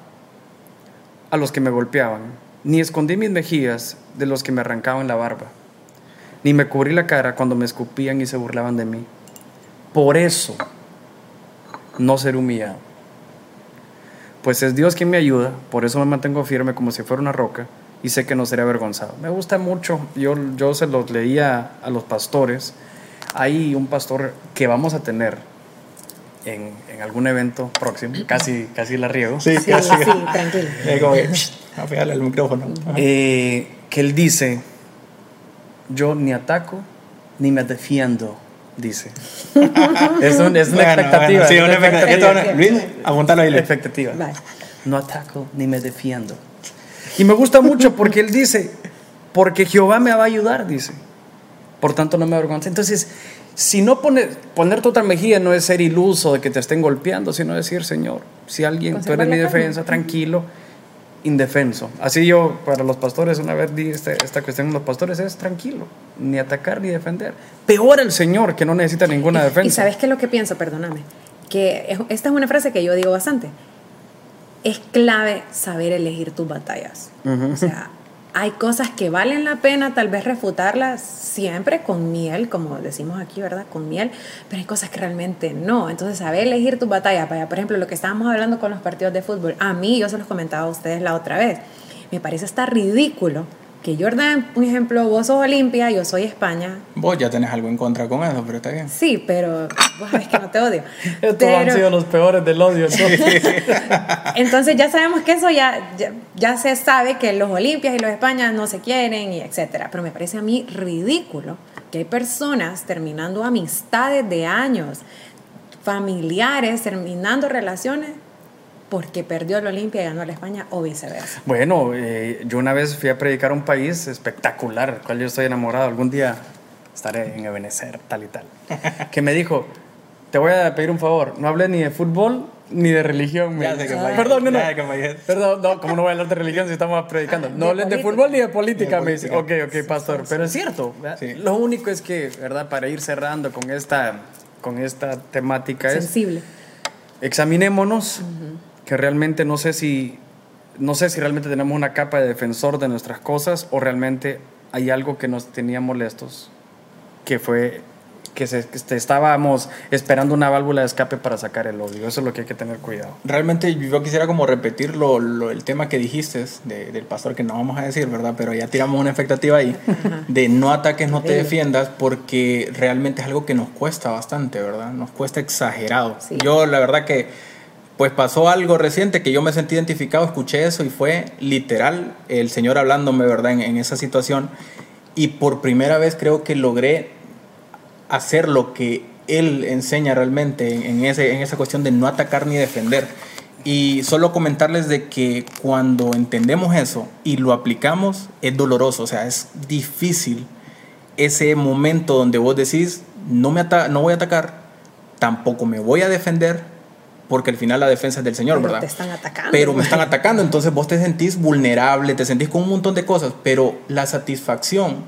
a los que me golpeaban, ni escondí mis mejillas de los que me arrancaban la barba, ni me cubrí la cara cuando me escupían y se burlaban de mí. Por eso no ser humillado. Pues es Dios quien me ayuda, por eso me mantengo firme como si fuera una roca y sé que no seré avergonzado. Me gusta mucho, yo, yo se los leía a los pastores. Hay un pastor que vamos a tener en, en, algún evento próximo, casi, casi la riego. Sí, sí, casi. sí tranquilo. Eh, a pegarle al micrófono. Eh, que él dice, yo ni ataco ni me defiendo, dice. es, un, es, una bueno, expectativa. Bueno, sí, una expectativa. Luis, apuntalo ahí. Expectativa. Bye. No ataco ni me defiendo. Y me gusta mucho porque él dice, porque Jehová me va a ayudar, dice. Por tanto, no me avergüenza. Entonces, si no poner, ponerte otra mejilla no es ser iluso de que te estén golpeando, sino decir, Señor, si alguien, tú eres mi defensa, tranquilo, indefenso. Así yo, para los pastores, una vez di esta, esta cuestión en los pastores, es tranquilo, ni atacar ni defender. Peor el Señor, que no necesita ninguna defensa. Y sabes qué es lo que pienso, perdóname, que esta es una frase que yo digo bastante. Es clave saber elegir tus batallas. Uh -huh. O sea, hay cosas que valen la pena tal vez refutarlas siempre con miel, como decimos aquí, ¿verdad? Con miel, pero hay cosas que realmente no. Entonces, saber elegir tu batalla, para, por ejemplo, lo que estábamos hablando con los partidos de fútbol, a mí, yo se los comentaba a ustedes la otra vez, me parece hasta ridículo que Jordan, por ejemplo, vos sos Olimpia, yo soy España. Vos ya tenés algo en contra con eso, pero está bien. Sí, pero vos sabés que no te odio. Estos han sido los peores del odio. Entonces ya sabemos que eso ya, ya, se sabe que los Olimpias y los España no se quieren y etcétera. Pero me parece a mí ridículo que hay personas terminando amistades de años, familiares, terminando relaciones porque perdió el Olimpia y ganó la España o viceversa. Bueno, eh, yo una vez fui a predicar un país espectacular, del cual yo estoy enamorado. Algún día estaré en Ebenezer, tal y tal. que me dijo, te voy a pedir un favor, no hables ni de fútbol ni de religión. Ya sé que Perdón, no, no. Perdón, no, ¿cómo no voy a hablar de religión si estamos predicando? No hables de fútbol ni de política, me dice. Ok, ok, pastor. Pero es cierto. Lo único es que, ¿verdad? Para ir cerrando con esta, con esta temática Sensible. es... Examinémonos que realmente no sé si no sé si realmente tenemos una capa de defensor de nuestras cosas o realmente hay algo que nos tenía molestos, que fue que, se, estábamos esperando una válvula de escape para sacar el odio. Eso es lo que hay que tener cuidado. Realmente yo quisiera como repetir lo, el tema que dijiste del pastor, que no vamos a decir, ¿verdad? Pero ya tiramos una expectativa ahí, de no ataques, no te defiendas, porque realmente es algo que nos cuesta bastante, ¿verdad? Nos cuesta exagerado. Yo la verdad que pues pasó algo reciente que yo me sentí identificado, escuché eso y fue literal el Señor hablándome, ¿verdad?, en, esa situación. Y por primera vez creo que logré hacer lo que Él enseña realmente en, ese, en esa cuestión de no atacar ni defender. Y solo comentarles de que cuando entendemos eso y lo aplicamos, es doloroso, o sea, es difícil ese momento donde vos decís, no, me no voy a atacar, tampoco me voy a defender, porque al final la defensa es del Señor, pero ¿verdad? Te están atacando. Pero me están atacando, entonces vos te sentís vulnerable, te sentís con un montón de cosas, pero la satisfacción,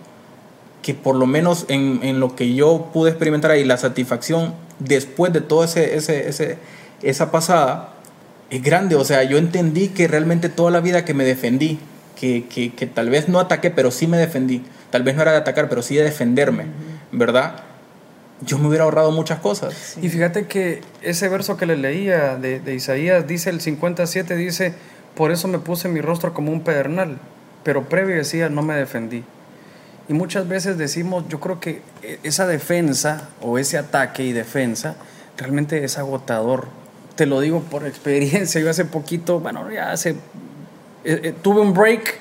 que por lo menos en, en lo que yo pude experimentar ahí, la satisfacción después de toda ese, ese, ese, esa pasada, es grande. O sea, yo entendí que realmente toda la vida que me defendí, que, que, que tal vez no ataqué, pero sí me defendí, tal vez no era de atacar, pero sí de defenderme, ¿verdad? Yo me hubiera ahorrado muchas cosas. Y fíjate que ese verso que le leía de, de, Isaías, dice el 57, dice, por eso me puse mi rostro como un pedernal, pero previo decía, no me defendí. Y muchas veces decimos, yo creo que esa defensa o ese ataque y defensa realmente es agotador. Te lo digo por experiencia, yo hace poquito, bueno, ya hace, eh, eh, tuve un break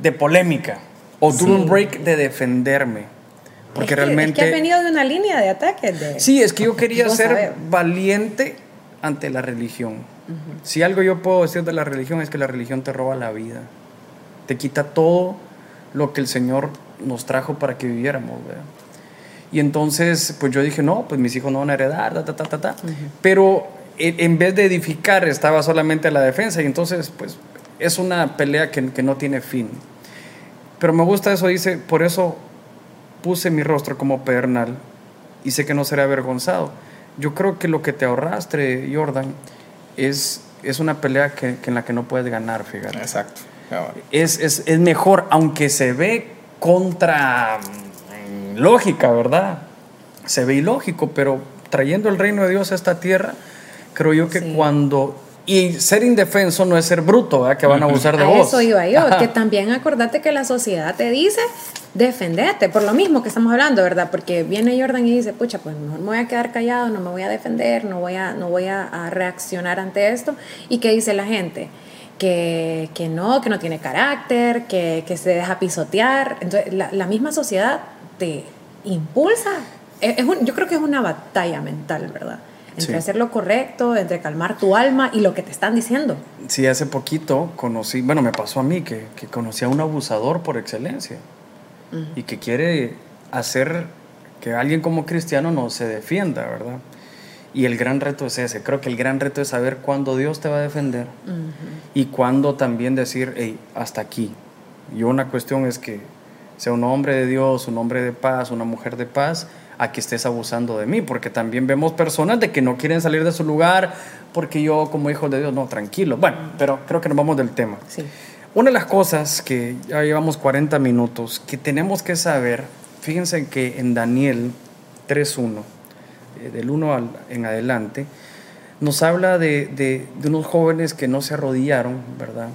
de polémica o tuve un break de defenderme porque realmente... Es que has venido de una línea de ataques. De, sí, es que yo quería ser valiente ante la religión. Si algo yo puedo decir de la religión es que la religión te roba la vida. Te quita todo lo que el Señor nos trajo para que viviéramos. Y entonces, pues yo dije, no, pues mis hijos no van a heredar, ta, ta, ta, ta. Pero en vez de edificar, estaba solamente la defensa. Y entonces, pues es una pelea que, que no tiene fin. Pero me gusta eso, dice, por eso puse mi rostro como pedernal y sé que no seré avergonzado. Yo creo que lo que te ahorraste, Jordan, es, es una pelea que, en la que no puedes ganar, fíjate. Exacto. Es, es, es mejor, aunque se ve contra mm, lógica, ¿verdad? Se ve ilógico, pero trayendo el reino de Dios a esta tierra, creo yo que cuando y ser indefenso no es ser bruto, ¿verdad? que van a abusar de a vos. Eso iba yo, que también acordate que la sociedad te dice defenderte, por lo mismo que estamos hablando, ¿verdad? Porque viene Jordan y dice, pucha, pues mejor me voy a quedar callado, no me voy a defender, no voy a, no voy a, reaccionar ante esto. ¿Y qué dice la gente? Que, que no, que no tiene carácter, que, que se deja pisotear. Entonces, la, la misma sociedad te impulsa. Es, yo creo que es una batalla mental, ¿verdad? entre hacer lo correcto, entre calmar tu alma y lo que te están diciendo. Sí, hace poquito conocí, bueno, me pasó a mí que, que conocí a un abusador por excelencia y que quiere hacer que alguien como cristiano no se defienda, ¿verdad? Y el gran reto es ese. Creo que el gran reto es saber cuándo Dios te va a defender y cuándo también decir, hey, hasta aquí. Y una cuestión es que sea un hombre de Dios, un hombre de paz, una mujer de paz, a que estés abusando de mí, porque también vemos personas de que no quieren salir de su lugar, porque yo como hijo de Dios, no, tranquilo. Bueno, pero creo que nos vamos del tema. Sí. Una de las cosas que ya llevamos 40 minutos, que tenemos que saber, fíjense que en Daniel 3.1, eh, del 1 en adelante, nos habla de, de, unos jóvenes que no se arrodillaron, ¿verdad?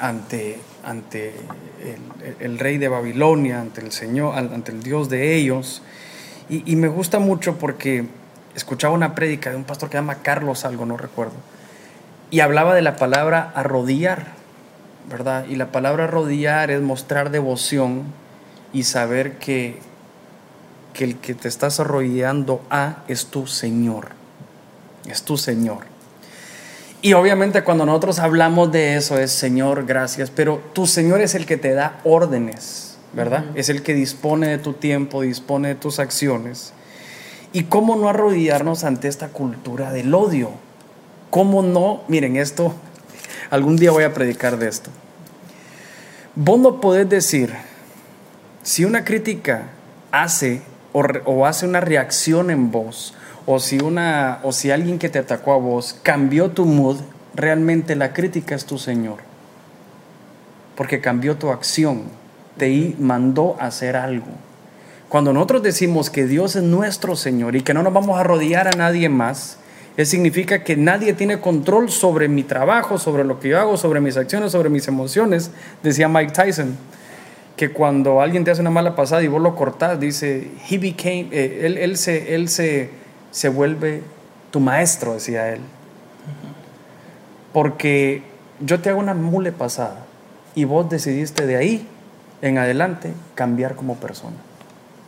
ante, ante el, rey de Babilonia, ante el Señor, ante el Dios de ellos. Y, y me gusta mucho porque escuchaba una prédica de un pastor que se llama Carlos algo, no recuerdo, y hablaba de la palabra arrodillar, ¿verdad? Y la palabra arrodillar es mostrar devoción y saber que, que el que te estás arrodillando a es tu Señor, es tu Señor. Y obviamente cuando nosotros hablamos de eso es Señor, gracias, pero tu Señor es el que te da órdenes, ¿verdad? Es el que dispone de tu tiempo, dispone de tus acciones. ¿Y cómo no arrodillarnos ante esta cultura del odio? ¿Cómo no? Miren, esto, algún día voy a predicar de esto. Vos no podés decir, si una crítica hace o, hace una reacción en vos, o si, una, o si alguien que te atacó a vos cambió tu mood, realmente la crítica es tu Señor. Porque cambió tu acción, te mandó a hacer algo. Cuando nosotros decimos que Dios es nuestro Señor y que no nos vamos a rodear a nadie más, eso significa que nadie tiene control sobre mi trabajo, sobre lo que yo hago, sobre mis acciones, sobre mis emociones. Decía Mike Tyson que cuando alguien te hace una mala pasada y vos lo cortás, dice, he became, eh, él, él, se, él se, se vuelve tu maestro, decía él. Porque yo te hago una mule pasada y vos decidiste de ahí en adelante cambiar como persona.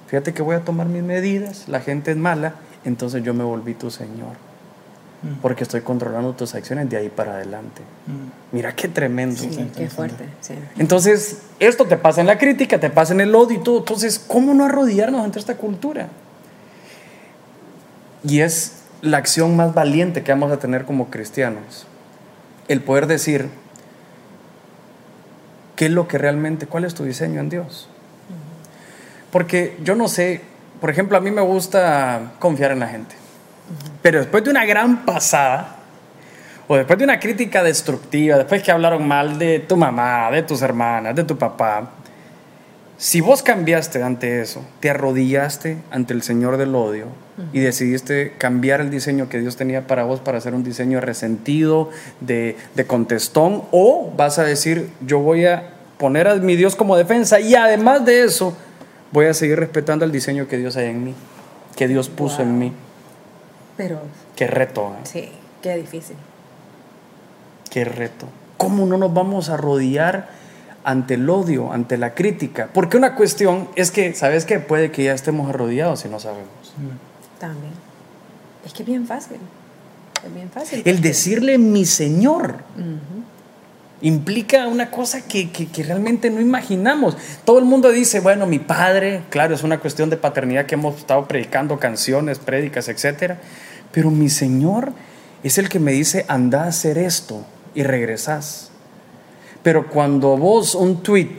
Fíjate que voy a tomar mis medidas, la gente es mala, entonces yo me volví tu Señor. Mm. Porque estoy controlando tus acciones de ahí para adelante. Mm. Mira qué tremendo. Sí, qué fuerte. Entonces, esto te pasa en la crítica, te pasa en el odio y todo. Entonces, ¿cómo no arrodillarnos ante esta cultura? Y es la acción más valiente que vamos a tener como cristianos. El poder decir, ¿qué es lo que realmente, cuál es tu diseño en Dios? Porque yo no sé, por ejemplo, a mí me gusta confiar en la gente. Pero después de una gran pasada, o después de una crítica destructiva, después que hablaron mal de tu mamá, de tus hermanas, de tu papá, si vos cambiaste ante eso, te arrodillaste ante el Señor del odio y decidiste cambiar el diseño que Dios tenía para vos para hacer un diseño resentido, de, de contestón, o vas a decir, yo voy a poner a mi Dios como defensa y además de eso, voy a seguir respetando el diseño que Dios hay en mí, que Dios puso en mí. Pero... Qué reto. ¿eh? Sí, qué difícil. Qué reto. ¿Cómo no nos vamos a rodear ante el odio, ante la crítica? Porque una cuestión es que, ¿sabes qué? Puede que ya estemos arrodillados y no sabemos. También. Es que es bien fácil. Es bien fácil. El decirle mi Señor implica una cosa que, realmente no imaginamos. Todo el mundo dice, bueno, mi padre, claro, es una cuestión de paternidad que hemos estado predicando canciones, prédicas, etc. Pero mi Señor es el que me dice, anda a hacer esto y regresas. Pero cuando vos un tweet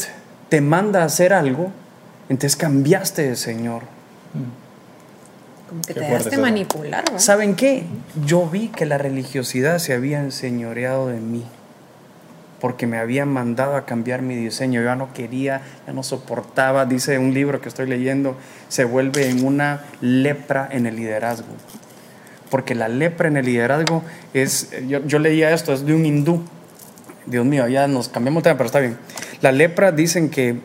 te manda a hacer algo, entonces cambiaste de Señor. Como que te dejaste manipular. ¿Saben qué? Yo vi que la religiosidad se había enseñoreado de mí porque me habían mandado a cambiar mi diseño. Yo ya no quería, ya no soportaba, dice un libro que estoy leyendo, se vuelve en una lepra en el liderazgo. Porque la lepra en el liderazgo es, yo, leía esto, es de un hindú. Dios mío, ya nos cambiamos tema, pero está bien. La lepra dicen que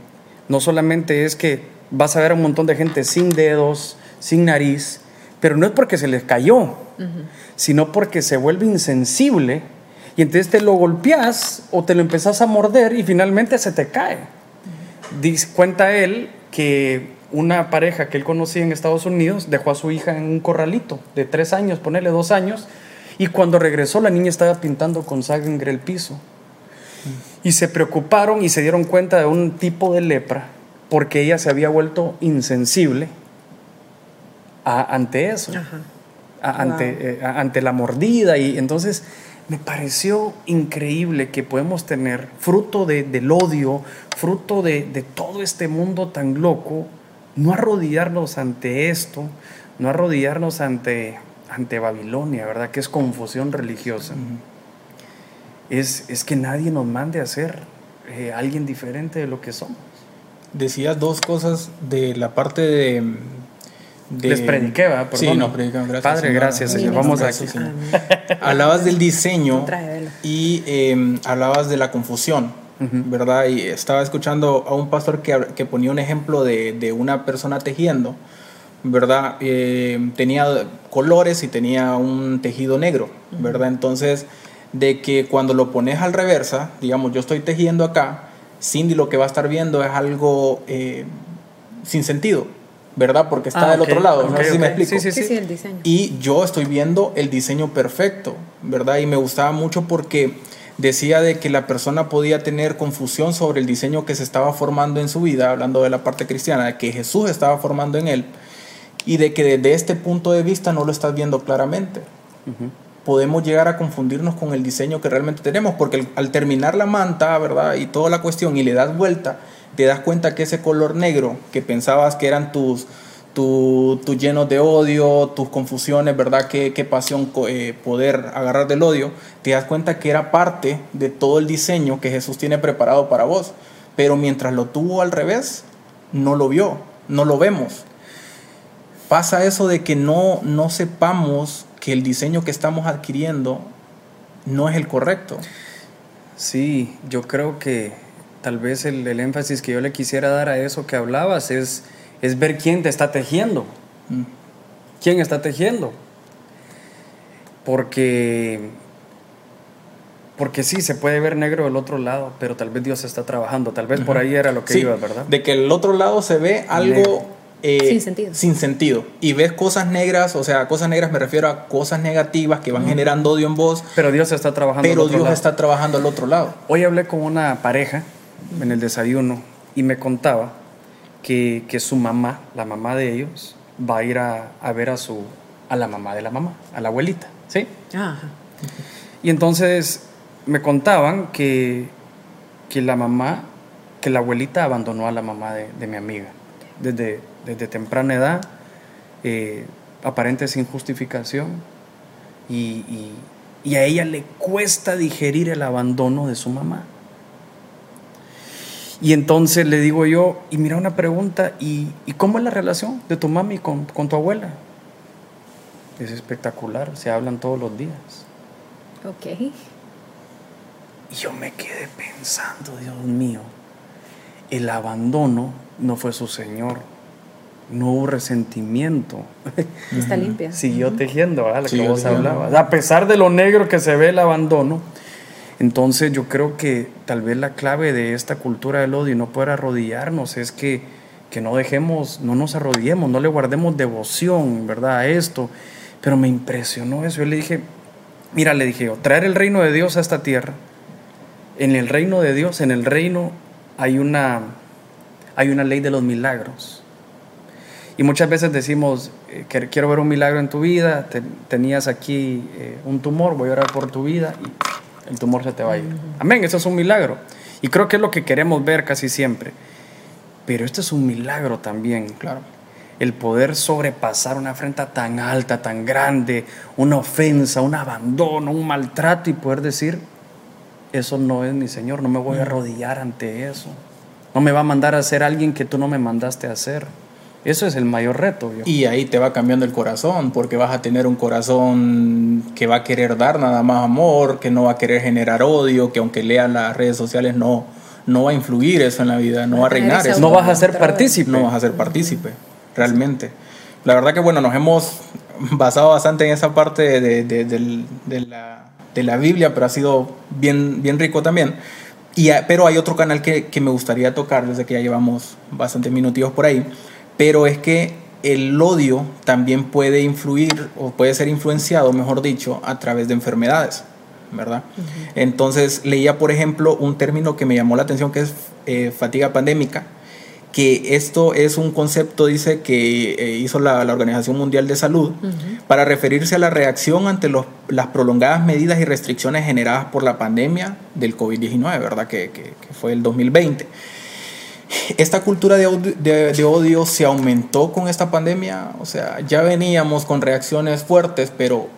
no solamente es que vas a ver a un montón de gente sin dedos, sin nariz, pero no es porque se les cayó, sino porque se vuelve insensible y entonces te lo golpeas o te lo empezás a morder y finalmente se te cae. Dice, cuenta él que una pareja que él conocía en Estados Unidos dejó a su hija en un corralito de tres años, ponerle dos años, y cuando regresó la niña estaba pintando con sangre el piso. Y se preocuparon y se dieron cuenta de un tipo de lepra porque ella se había vuelto insensible ante eso, ante, eh, ante la mordida. Y entonces me pareció increíble que podemos tener fruto del odio, fruto de, todo este mundo tan loco, no arrodillarnos ante esto, no arrodillarnos ante, ante Babilonia, ¿verdad? Que es confusión religiosa. es, es, que nadie nos mande a ser eh, alguien diferente de lo que somos. Decías dos cosas de la parte de, les prediqué, ¿va? Sí, no, gracias. Padre, gracias, Señor. Vamos aquí. Hablabas del diseño y em, hablabas de la confusión. ¿Verdad? Y estaba escuchando a un pastor que, que ponía un ejemplo de, de una persona tejiendo, ¿verdad? Eh, tenía colores y tenía un tejido negro, ¿verdad? Entonces, de que cuando lo pones al reversa, digamos, yo estoy tejiendo acá, Cindy lo que va a estar viendo es algo eh, sin sentido, ¿verdad? Porque está Ah, del otro lado, no sé si me explico. Sí, sí, Sí, sí, el diseño. Y yo estoy viendo el diseño perfecto, ¿verdad? Y me gustaba mucho porque decía de que la persona podía tener confusión sobre el diseño que se estaba formando en su vida, hablando de la parte cristiana, de que Jesús estaba formando en él, y de que desde este punto de vista no lo estás viendo claramente. Podemos llegar a confundirnos con el diseño que realmente tenemos, porque al terminar la manta, ¿verdad? Y toda la cuestión, y le das vuelta, te das cuenta que ese color negro que pensabas que eran tus, tu, tus llenos de odio, tus confusiones, ¿verdad? Qué, qué pasión eh, poder agarrar del odio, te das cuenta que era parte de todo el diseño que Jesús tiene preparado para vos. Pero mientras lo tuvo al revés, no lo vio, no lo vemos. Pasa eso de que no, no sepamos que el diseño que estamos adquiriendo no es el correcto. Sí, yo creo que tal vez el énfasis que yo le quisiera dar a eso que hablabas es, es ver quién te está tejiendo. Mm. ¿Quién está tejiendo? Porque, porque sí, se puede ver negro del otro lado, pero tal vez Dios está trabajando. Tal vez por ahí era lo que Sí, ibas, ¿verdad? De que el otro lado se ve algo eh, Sin sentido. sin sentido. Y ves cosas negras, o sea, cosas negras me refiero a cosas negativas que van generando odio en vos, Pero Dios está trabajando. pero otro Dios lado. está trabajando al otro lado. Hoy hablé con una pareja en el desayuno y me contaba que, que su mamá, la mamá de ellos, va a ir a, a ver a su a la mamá de la mamá, a la abuelita, ¿sí? Ajá. Y entonces me contaban que, que la mamá, que la abuelita abandonó a la mamá de, de mi amiga desde, desde temprana edad, eh, aparente sin justificación, y, y- y a ella le cuesta digerir el abandono de su mamá. Y entonces le digo yo, y mira una pregunta, ¿y, y cómo es la relación de tu mami con, con tu abuela? Es espectacular, se hablan todos los días. Ok. Y yo me quedé pensando, Dios mío, el abandono no fue su Señor, no hubo resentimiento. Está limpia. Siguió tejiendo, ¿verdad? Lo que Siguió vos tejiendo. hablabas. A pesar de lo negro que se ve el abandono, entonces yo creo que tal vez la clave de esta cultura del odio y no poder arrodillarnos es que, que no dejemos, no nos arrodillemos, no le guardemos devoción, ¿verdad? A esto. Pero me impresionó eso. Yo le dije, mira, le dije yo, traer el reino de Dios a esta tierra. En el reino de Dios, en el reino hay una, hay una ley de los milagros. Y muchas veces decimos, eh, quiero ver un milagro en tu vida, te- tenías aquí eh, un tumor, voy a orar por tu vida y el tumor se te va a ir. Amén, eso es un milagro. Y creo que es lo que queremos ver casi siempre. Pero esto es un milagro también. Claro. El poder sobrepasar una afrenta tan alta, tan grande, una ofensa, un abandono, un maltrato y poder decir, eso no es mi Señor, no me voy a arrodillar ante eso. No me va a mandar a ser alguien que tú no me mandaste a ser. Eso es el mayor reto. Y ahí te va cambiando el corazón, porque vas a tener un corazón que va a querer dar nada más amor, que no va a querer generar odio, que aunque lea las redes sociales no, no va a influir eso en la vida, no va a reinar eso. no vas a ser partícipe. no vas a ser partícipe, realmente. La verdad que bueno, nos hemos basado bastante en esa parte de, de- de la, de la Biblia, pero ha sido bien, bien rico también. Y, a- pero hay otro canal que, que me gustaría tocar, desde que ya llevamos bastantes minutillos por ahí, pero es que el odio también puede influir o puede ser influenciado, mejor dicho, a través de enfermedades, ¿verdad? Entonces leía, por ejemplo, un término que me llamó la atención que es eh, fatiga pandémica, que esto es un concepto, dice, que eh, hizo la, la Organización Mundial de Salud para referirse a la reacción ante los- las prolongadas medidas y restricciones generadas por la pandemia del COVID-19, ¿verdad? Que, que- que fue el 2020. Esta cultura de odio, de- de odio se aumentó con esta pandemia, o sea, ya veníamos con reacciones fuertes, pero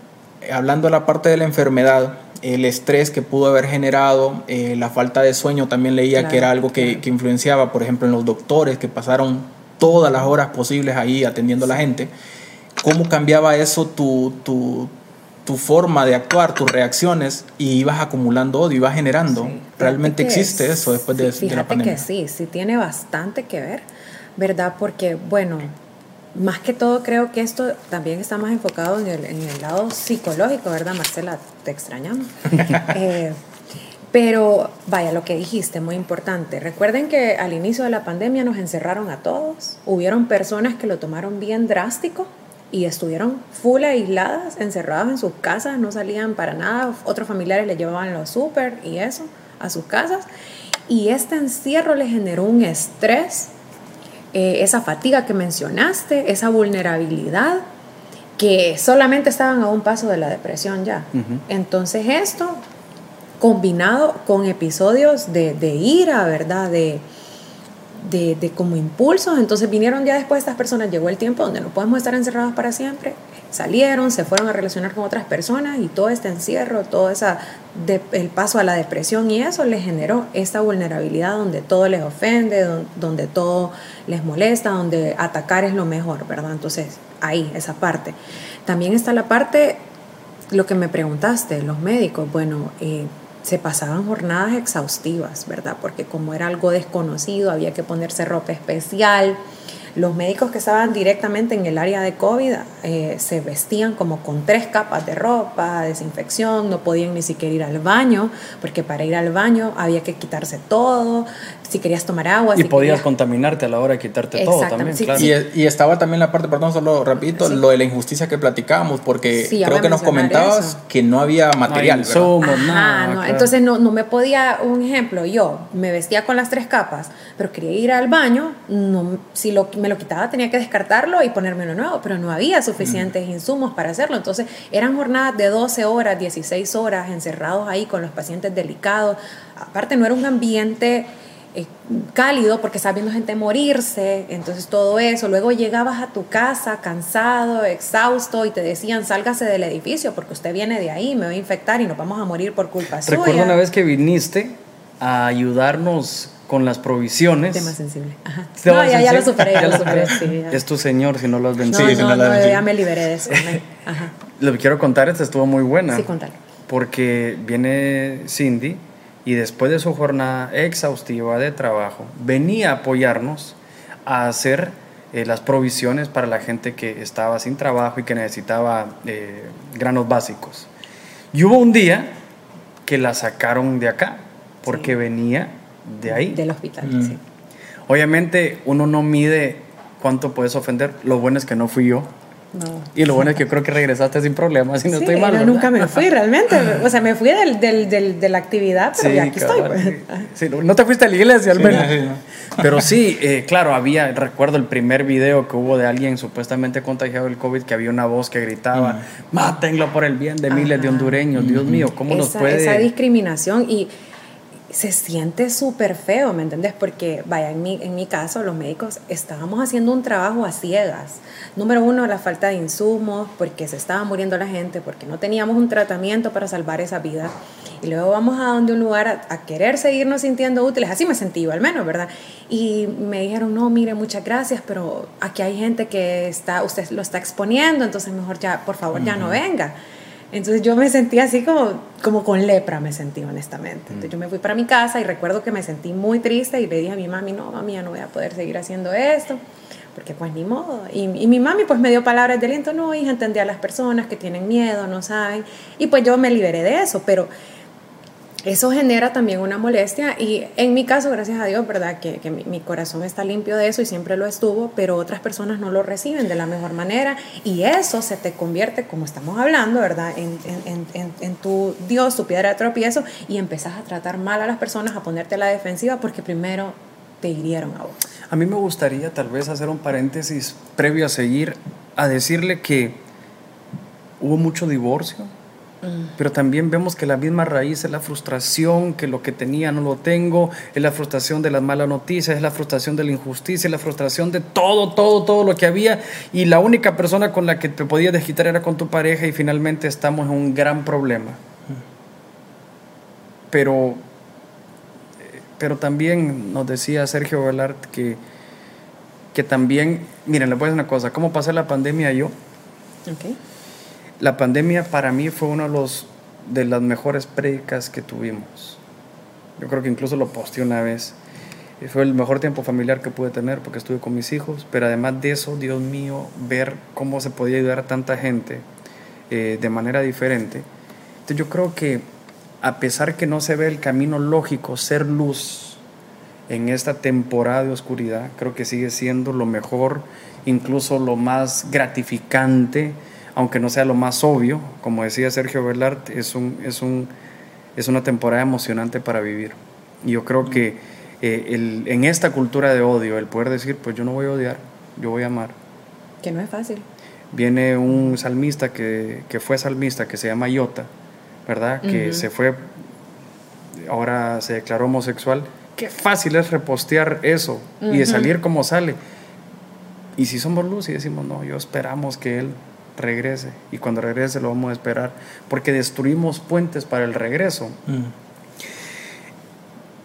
eh, hablando de la parte de la enfermedad, el estrés que pudo haber generado, eh, la falta de sueño también leía que Claro, era algo que, claro. que influenciaba, por ejemplo, en los doctores que pasaron todas las horas posibles ahí atendiendo a la gente. ¿Cómo cambiaba eso tu, tu, tu forma de actuar, tus reacciones y ibas acumulando odio, ibas generando. Sí. Realmente existe eso después de, la pandemia. que sí, sí tiene bastante que ver, ¿verdad? Porque, bueno, más que todo creo que esto también está más enfocado en el, en el lado psicológico, ¿verdad, Marcela? Te extrañamos. Eh, pero vaya, lo que dijiste, muy importante. Recuerden que al inicio de la pandemia nos encerraron a todos. Hubieron personas que lo tomaron bien drástico y estuvieron full aisladas, encerradas en sus casas, no salían para nada. Otros familiares les llevaban los súper y eso a sus casas. Y este encierro les generó un estrés, eh, esa fatiga que mencionaste, esa vulnerabilidad que solamente estaban a un paso de la depresión ya. Entonces esto, combinado con episodios de, de ira, ¿verdad? De, de, como impulsos, entonces vinieron ya después estas personas, llegó el tiempo donde no podemos estar encerrados para siempre, salieron, se fueron a relacionar con otras personas y todo este encierro, todo esa el paso a la depresión y eso les generó esta vulnerabilidad donde todo les ofende, don- donde todo les molesta, donde atacar es lo mejor, ¿verdad? Entonces, ahí, esa parte. También está la parte, lo que me preguntaste, los médicos, bueno, eh, se pasaban jornadas exhaustivas, ¿verdad? Porque como era algo desconocido, había que ponerse ropa especial. Los médicos que estaban directamente en el área de COVID eh, se vestían como con tres capas de ropa, desinfección, no podían ni siquiera ir al baño, porque para ir al baño había que quitarse todo, si querías tomar agua. Y si podías querías- contaminarte a la hora de quitarte todo Exactamente, también, sí, claro. Y, y estaba también la parte, perdón, solo repito, Sí. lo de la injusticia que platicábamos, porque creo que a nos comentabas eso. que no había material, No Ajá, nada, no, claro. Entonces no, no me podía, un ejemplo, yo me vestía con las tres capas, pero quería ir al baño, no, si lo, me lo quitaba tenía que descartarlo y ponerme uno nuevo, pero no había suficientes insumos para hacerlo. Entonces eran jornadas de 12 horas, 16 horas encerrados ahí con los pacientes delicados. Aparte no era un ambiente eh, cálido porque estabas viendo gente morirse, entonces todo eso. Luego llegabas a tu casa cansado, exhausto y te decían sálgase del edificio porque usted viene de ahí, me va a infectar y nos vamos a morir por culpa suya. Recuerdo una vez que viniste a ayudarnos con las provisiones. Tema sensible. Ajá. Tema No, ya, ya lo sensible. superé, ya lo superé. sí, ya. Es tu señor si no lo has vencido. No, no no, ya me liberé de eso. Ajá. Lo que quiero contar, esta estuvo muy buena. Sí, contalo. Porque viene Cindy y después de su jornada exhaustiva de trabajo, venía a apoyarnos a hacer eh, las provisiones para la gente que estaba sin trabajo y que necesitaba eh, granos básicos. Y hubo un día que la sacaron de acá porque Sí. venía de ahí. Del hospital, Mm. sí. Obviamente uno no mide cuánto puedes ofender. Lo bueno es que no fui yo. No. Y lo bueno es que yo creo que regresaste sin problemas y no Sí, estoy mal. yo ¿verdad? nunca me fui realmente. O sea, me fui del, del, del- de la actividad, pero ya aquí estoy. sí. pues. Sí, no, no te fuiste a la iglesia al Sí, menos. sí, no. Pero sí, eh, claro, había, recuerdo el primer video que hubo de alguien supuestamente contagiado del COVID, que había una voz que gritaba, mátenlo por el bien de miles de hondureños. Dios mío, ¿cómo nos puede...? esa discriminación y se siente súper feo, ¿me entendés? Porque, vaya, en mi, en mi caso, los médicos estábamos haciendo un trabajo a ciegas. Número uno, la falta de insumos, porque se estaba muriendo la gente, porque no teníamos un tratamiento para salvar esa vida. Y luego vamos a donde un lugar a, a querer seguirnos sintiendo útiles. Así me sentí yo, al menos, ¿verdad? Y me dijeron, no, mire, muchas gracias, pero aquí hay gente que está, usted lo está exponiendo, entonces mejor ya, por favor, ya no venga. Entonces yo me sentí así como, como con lepra, me sentí honestamente. Entonces yo me fui para mi casa y recuerdo que me sentí muy triste y le dije a mi mami, no, mami, ya no voy a poder seguir haciendo esto, porque pues ni modo. Y, y mi mami pues me dio palabras de aliento, no, hija, entendí a las personas que tienen miedo, no saben. Y pues yo me liberé de eso, pero eso genera también una molestia y en mi caso, gracias a Dios, ¿verdad? Que, que mi, corazón está limpio de eso y siempre lo estuvo, pero otras personas no lo reciben de la mejor manera y eso se te convierte, como estamos hablando, ¿verdad? En, en, en tu Dios, tu piedra de tropiezo y empezás a tratar mal a las personas, a ponerte a la defensiva porque primero te hirieron a vos. A mí me gustaría tal vez hacer un paréntesis previo a seguir, a decirle que hubo mucho divorcio, pero también vemos que la misma raíz es la frustración, que lo que tenía no lo tengo, es la frustración de las malas noticias, es la frustración de la injusticia, es la frustración de todo, todo, todo lo que había, y la única persona con la que te podías desquitar era con tu pareja y finalmente estamos en un gran problema. Pero pero también nos decía Sergio Velart que, que también, miren, les voy a decir una cosa, ¿cómo pasé la pandemia yo? Okay. La pandemia para mí fue uno de los de las mejores prédicas que tuvimos. Yo creo que incluso lo posteé una vez. Fue el mejor tiempo familiar que pude tener porque estuve con mis hijos, pero además de eso, Dios mío, ver cómo se podía ayudar a tanta gente eh, de manera diferente. Entonces yo creo que a pesar que no se ve el camino lógico, ser luz en esta temporada de oscuridad, creo que sigue siendo lo mejor, incluso lo más gratificante, aunque no sea lo más obvio, como decía Sergio Velart, es, un, es, un, es una temporada emocionante para vivir. Y yo creo que eh, el, en esta cultura de odio, el poder decir, pues yo no voy a odiar, yo voy a amar. Que no es fácil. Viene un salmista que, que fue salmista, que se llama Iota, ¿verdad? Que se fue, ahora se declaró homosexual. Qué fácil es repostear eso y de salir como sale. Y si somos luz y decimos, no, yo esperamos que él regrese. Y cuando regrese lo vamos a esperar. Porque destruimos puentes para el regreso. Mm.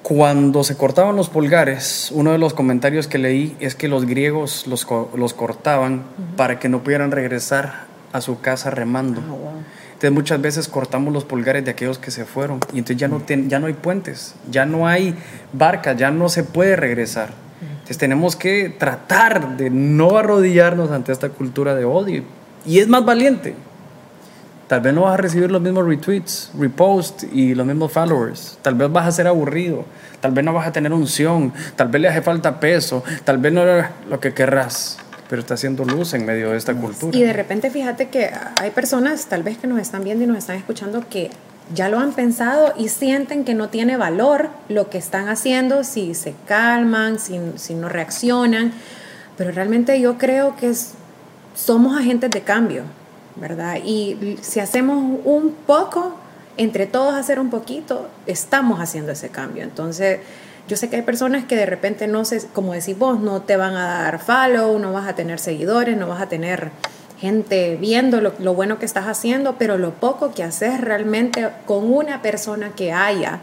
Cuando se cortaban los pulgares, uno de los comentarios que leí es que los griegos los, los cortaban para que no pudieran regresar a su casa remando. Ah, Entonces muchas veces cortamos los pulgares de aquellos que se fueron y entonces ya no, ya no hay puentes, ya no hay barcas, ya no se puede regresar. Entonces tenemos que tratar de no arrodillarnos ante esta cultura de odio y es más valiente. Tal vez no vas a recibir los mismos retweets, reposts y los mismos followers. Tal vez vas a ser aburrido. Tal vez no vas a tener unción. Tal vez le hace falta peso. Tal vez no es lo que querrás. Pero está haciendo luz en medio de esta cultura. Y de repente fíjate que hay personas tal vez que nos están viendo y nos están escuchando que ya lo han pensado y sienten que no tiene valor lo que están haciendo si se calman, si, si no reaccionan. Pero realmente yo creo que es, somos agentes de cambio, ¿verdad? Y si hacemos un poco, entre todos hacer un poquito, estamos haciendo ese cambio. Entonces, yo sé que hay personas que de repente no sé, como decís vos, no te van a dar follow, no vas a tener seguidores, no vas a tener gente viendo lo, lo bueno que estás haciendo, pero lo poco que haces realmente con una persona que haya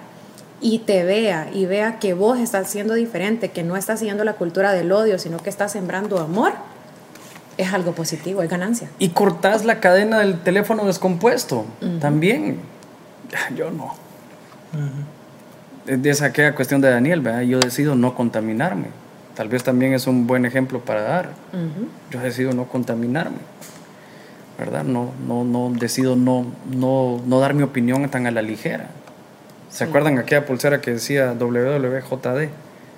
y te vea y vea que vos estás siendo diferente, que no estás siguiendo la cultura del odio, sino que estás sembrando amor, es algo positivo, es ganancia. Y cortás la cadena del teléfono descompuesto también. Yo no. De esa aquella cuestión de Daniel, ¿verdad? yo decido no contaminarme. Tal vez también es un buen ejemplo para dar. Yo decido no contaminarme. ¿Verdad? No, no, no decido no, no, no dar mi opinión tan a la ligera. ¿Se acuerdan aquella pulsera que decía WWJD?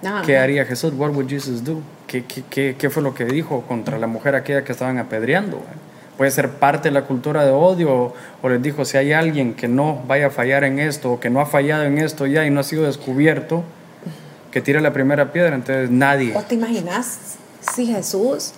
Ah, ¿Qué haría Jesús? What would Jesus do? ¿Qué, qué, qué, qué fue lo que dijo contra la mujer aquella que estaban apedreando? Puede ser parte de la cultura de odio o, o les dijo, si hay alguien que no vaya a fallar en esto o que no ha fallado en esto ya y no ha sido descubierto, que tire la primera piedra. Entonces nadie. ¿Vos te imaginas si Jesús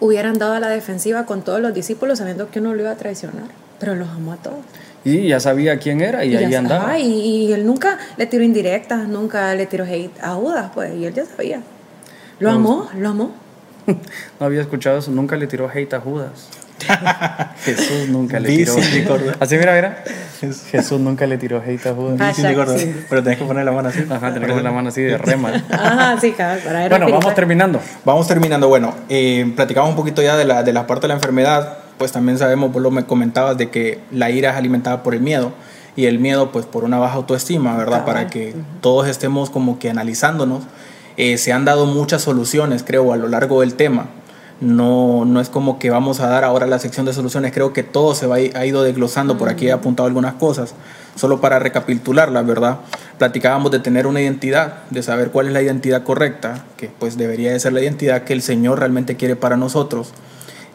hubiera andado a la defensiva con todos los discípulos sabiendo que uno lo iba a traicionar? Pero los amó a todos. Y ya sabía quién era y, Y ahí andaba. ajá, y, y él nunca le tiró indirectas, nunca le tiró hate a Judas, pues, y él ya sabía. Lo No. amó, lo amó. No había escuchado eso, nunca le tiró hate a Judas. Jesús nunca le tiró hate. Así, mira, mira. Jesús nunca le tiró hate a Judas. Sí. Pero tenés que poner la mano así. Ajá, tener que poner la mano así de rema. Ajá, sí, para ver Bueno, vamos terminando. Vamos terminando. Bueno, eh, platicamos un poquito ya de la, de la parte de la enfermedad. Pues también sabemos, vos lo me comentabas, de que la ira es alimentada por el miedo. Y el miedo, pues por una baja autoestima, ¿verdad? Cabal. Para que todos estemos como que analizándonos. Eh, se han dado muchas soluciones, creo, a lo largo del tema. No, no es como que vamos a dar ahora la sección de soluciones. Creo que todo se va, ha ido desglosando. Por aquí he apuntado algunas cosas. Solo para recapitularlas, ¿verdad? Platicábamos de tener una identidad, de saber cuál es la identidad correcta, que pues debería de ser la identidad que el Señor realmente quiere para nosotros.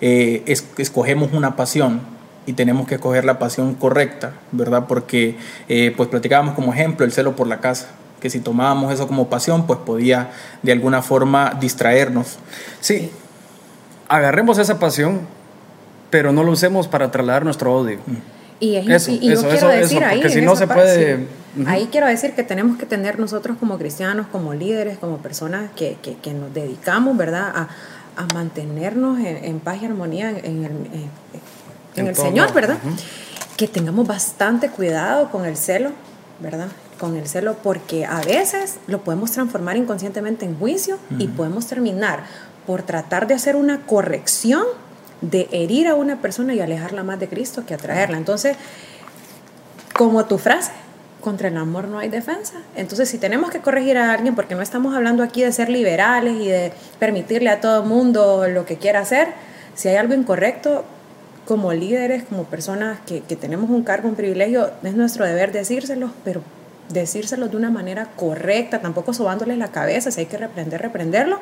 Eh, es- escogemos una pasión y tenemos que escoger la pasión correcta, ¿verdad? Porque eh, pues platicábamos como ejemplo el celo por la casa, que si tomábamos eso como pasión, pues podía de alguna forma distraernos. Sí, agarremos esa pasión, pero no lo usemos para trasladar nuestro odio. Y, es- Eso, y- y yo eso, quiero eso, decir eso, ahí, porque si no se puede- sí. Ahí quiero decir que tenemos que tener nosotros como cristianos, como líderes, como personas que, que- que nos dedicamos, ¿verdad?, a, a mantenernos en, en paz y armonía en, en el, en- el Señor, ¿verdad? Que tengamos bastante cuidado con el celo, ¿verdad? Con el celo, porque a veces lo podemos transformar inconscientemente en juicio y podemos terminar por tratar de hacer una corrección de herir a una persona y alejarla más de Cristo que atraerla. Entonces, como tu frase, contra el amor no hay defensa. Entonces, si tenemos que corregir a alguien, porque no estamos hablando aquí de ser liberales y de permitirle a todo el mundo lo que quiera hacer, si hay algo incorrecto, como líderes, como personas que, que tenemos un cargo, un privilegio, es nuestro deber decírselos, pero decírselo de una manera correcta, tampoco sobándoles la cabeza, si hay que reprender, reprenderlo,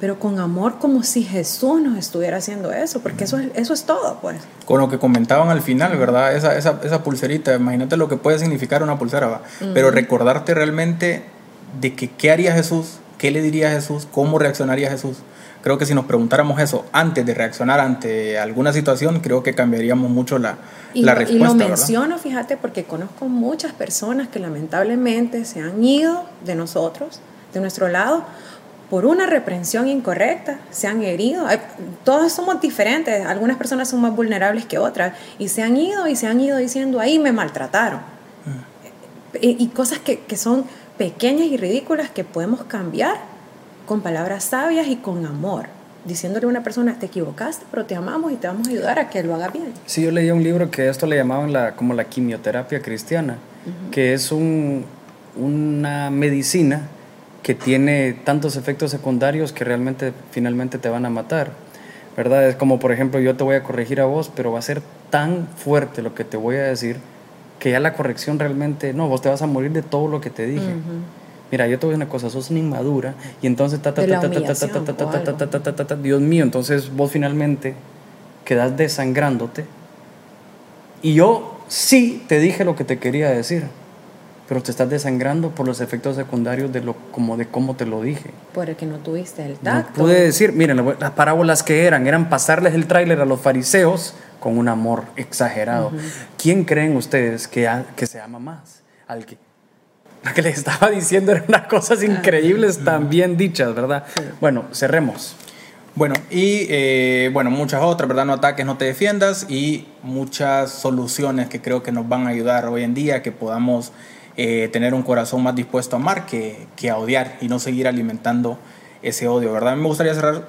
pero con amor como si Jesús nos estuviera haciendo eso, porque eso es, eso es todo, pues. Con lo que comentaban al final, ¿verdad? Esa, esa, esa pulserita, imagínate lo que puede significar una pulsera, ¿va? Pero recordarte realmente de que qué haría Jesús, qué le diría Jesús, cómo reaccionaría Jesús creo que si nos preguntáramos eso antes de reaccionar ante alguna situación, creo que cambiaríamos mucho la, la respuesta. Y lo menciono, fíjate, porque conozco muchas personas que lamentablemente se han ido de nosotros, de nuestro lado, por una reprensión incorrecta, se han herido. Todos somos diferentes, algunas personas son más vulnerables que otras, y se han ido y se han ido diciendo, ahí me maltrataron. Mm. Y, y, cosas que, que son pequeñas y ridículas que podemos cambiar con palabras sabias y con amor, diciéndole a una persona, te equivocaste, pero te amamos y te vamos a ayudar a que lo haga bien. Sí, yo leía un libro que esto le llamaban la, como la quimioterapia cristiana, que es un, una medicina que tiene tantos efectos secundarios que realmente finalmente te van a matar. ¿Verdad? Es como, por ejemplo, yo te voy a corregir a vos, pero va a ser tan fuerte lo que te voy a decir que ya la corrección realmente, no, vos te vas a morir de todo lo que te dije mira, yo te voy a una cosa, sos una inmadura y entonces ta ta ta ta ta ta ta ta ta Dios mío, entonces vos finalmente quedas desangrándote y yo sí te dije lo que te quería decir, pero te estás desangrando por los efectos secundarios de lo como de cómo te lo dije. Por el que no tuviste el tacto. No pude decir, miren, las parábolas que eran, eran pasarles el tráiler a los fariseos con un amor exagerado. ¿Quién creen ustedes que, que se ama más? Al que lo que les estaba diciendo eran unas cosas increíbles también dichas, ¿verdad? Bueno, cerremos. Bueno, y eh, bueno, muchas otras, ¿verdad? No ataques, no te defiendas y muchas soluciones que creo que nos van a ayudar hoy en día, que podamos eh, tener un corazón más dispuesto a amar que, que a odiar y no seguir alimentando ese odio, ¿verdad? Me gustaría cerrar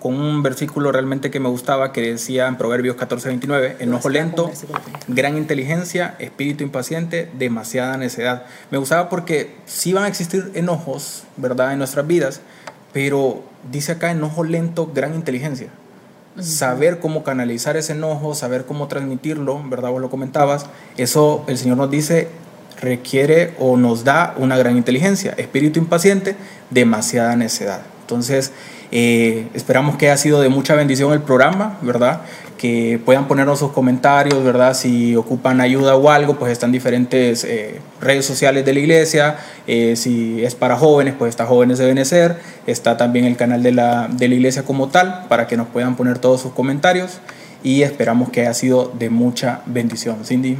con un versículo realmente que me gustaba que decía en Proverbios 14:29, enojo lento, gran inteligencia, espíritu impaciente, demasiada necedad. Me gustaba porque sí van a existir enojos, ¿verdad?, en nuestras vidas, pero dice acá enojo lento, gran inteligencia. Saber cómo canalizar ese enojo, saber cómo transmitirlo, ¿verdad? Vos lo comentabas, eso el Señor nos dice requiere o nos da una gran inteligencia. Espíritu impaciente, demasiada necedad. Entonces, eh, esperamos que haya sido de mucha bendición el programa, ¿verdad? Que puedan ponernos sus comentarios, ¿verdad? Si ocupan ayuda o algo, pues están diferentes eh, redes sociales de la iglesia. Eh, si es para jóvenes, pues está Jóvenes de Benecer. Está también el canal de la, de la iglesia como tal, para que nos puedan poner todos sus comentarios. Y esperamos que haya sido de mucha bendición. Cindy.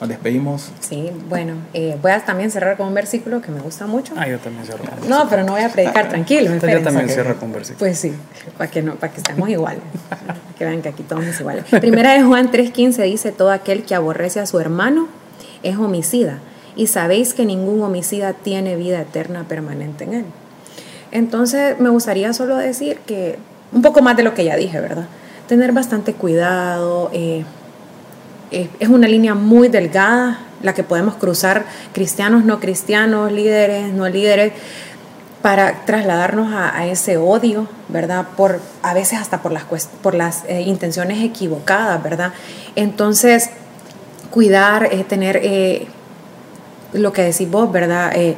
Nos despedimos. Sí, bueno, eh, voy a también cerrar con un versículo que me gusta mucho. Ah, yo también cierro con No, pero no voy a predicar, tranquilo. Yo también cierro con un versículo. Pues sí, para que, no, para que estemos iguales. que vean que aquí todos somos iguales. Primera de Juan 3.15 dice, todo aquel que aborrece a su hermano es homicida. Y sabéis que ningún homicida tiene vida eterna permanente en él. Entonces, me gustaría solo decir que, un poco más de lo que ya dije, ¿verdad? Tener bastante cuidado, eh, es una línea muy delgada la que podemos cruzar cristianos, no cristianos, líderes, no líderes, para trasladarnos a, ese odio, ¿verdad? Por, a veces hasta por las, por las eh, intenciones equivocadas, ¿verdad? Entonces, cuidar, es tener eh, lo que decís vos, ¿verdad? Eh,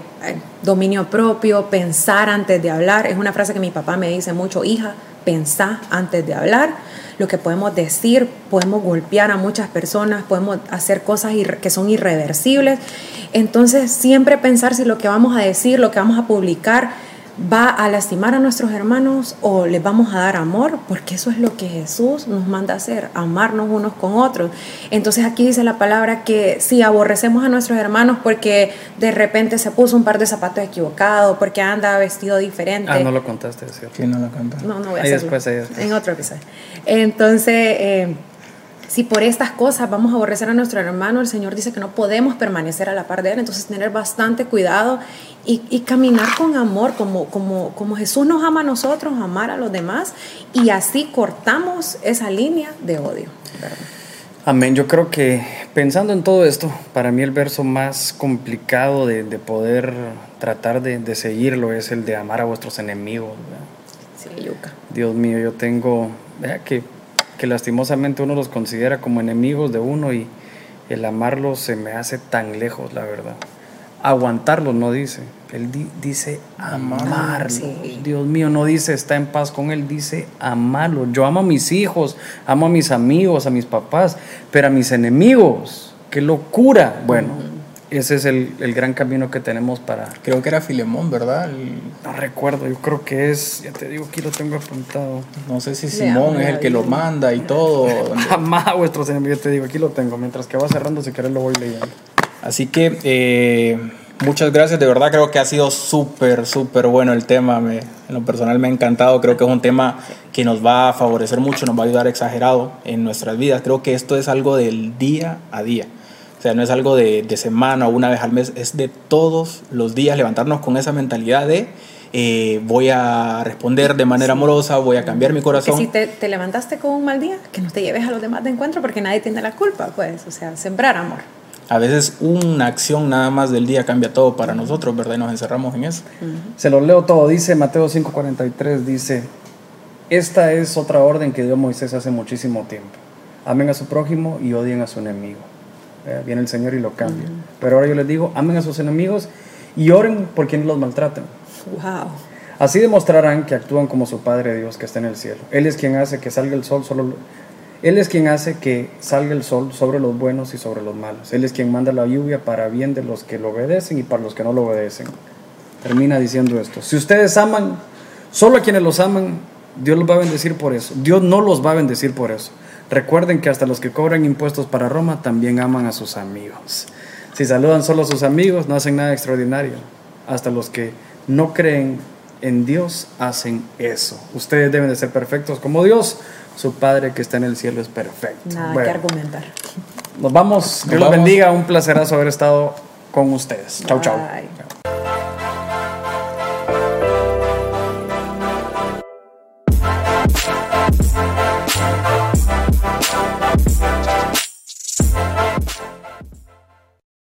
dominio propio, pensar antes de hablar. Es una frase que mi papá me dice mucho, hija, pensá antes de hablar lo que podemos decir, podemos golpear a muchas personas, podemos hacer cosas que son irreversibles. Entonces, siempre pensar si lo que vamos a decir, lo que vamos a publicar, va a lastimar a nuestros hermanos o les vamos a dar amor, porque eso es lo que Jesús nos manda a hacer, amarnos unos con otros. Entonces aquí dice la palabra que si aborrecemos a nuestros hermanos porque de repente se puso un par de zapatos equivocados, porque anda vestido diferente. Ah, no lo contaste, ¿cierto? Sí, no lo contaste. No, no voy a hacerlo. En otro episodio. Entonces... Eh, si por estas cosas vamos a aborrecer a nuestro hermano, el Señor dice que no podemos permanecer a la par de Él, entonces tener bastante cuidado y, y caminar con amor, como, como, como Jesús nos ama a nosotros, amar a los demás, y así cortamos esa línea de odio. ¿verdad? Amén. Yo creo que pensando en todo esto, para mí el verso más complicado de, de poder tratar de, de, seguirlo es el de amar a vuestros enemigos. ¿verdad? Sí, yuca. Dios mío, yo tengo, vea que, que lastimosamente uno los considera como enemigos de uno y el amarlos se me hace tan lejos, la verdad. Aguantarlos no dice, él di- dice amarlos. Sí. Dios mío, no dice está en paz con él, dice amarlos. Yo amo a mis hijos, amo a mis amigos, a mis papás, pero a mis enemigos, qué locura. Bueno, ese es el, el gran camino que tenemos para, Creo que era Filemón, ¿verdad? El- no recuerdo, yo creo que es, ya te digo, aquí lo tengo apuntado. no sé si Simón es el que lo manda y todo. Jamás a vuestros enemigos, te digo, aquí lo tengo. Mientras que va cerrando, si querés lo voy leyendo. Así que eh, muchas gracias, de verdad creo que ha sido súper, súper bueno el tema. Me, en lo personal me ha encantado, creo que es un tema que nos va a favorecer mucho, nos va a ayudar exagerado en nuestras vidas. Creo que esto es algo del día a día. O sea, no es algo de, de semana o una vez al mes, es de todos los días levantarnos con esa mentalidad de eh, voy a responder de manera amorosa, voy a cambiar mi Que corazón. si te, te levantaste con un mal día, que no te lleves a los demás de encuentro porque nadie tiene la culpa, pues, o sea, sembrar amor. A veces una acción nada más del día cambia todo para nosotros, ¿verdad? Y nos encerramos en eso. Se lo leo todo. Dice Mateo 5:43, dice, esta es otra orden que dio Moisés hace muchísimo tiempo. Amen a su prójimo y odien a su enemigo. Eh, viene el Señor y lo cambia. Pero ahora yo les digo, amen a sus enemigos y oren por quienes los maltratan. Wow. Así demostrarán que actúan como su Padre Dios que está en el cielo. Él es quien hace que salga el sol solo él es quien hace que salga el sol sobre los buenos y sobre los malos. Él es quien manda la lluvia para bien de los que lo obedecen y para los que no lo obedecen. Termina diciendo esto. Si ustedes aman solo a quienes los aman, Dios los va a bendecir por eso. Dios no los va a bendecir por eso. Recuerden que hasta los que cobran impuestos para Roma también aman a sus amigos. Si saludan solo a sus amigos, no hacen nada extraordinario. Hasta los que no creen en Dios hacen eso. Ustedes deben de ser perfectos como Dios. Su Padre que está en el cielo es perfecto. Nada Bueno, que argumentar. nos vamos. Dios los vamos. bendiga. Un placerazo haber estado con ustedes. Chau, chau. Bye.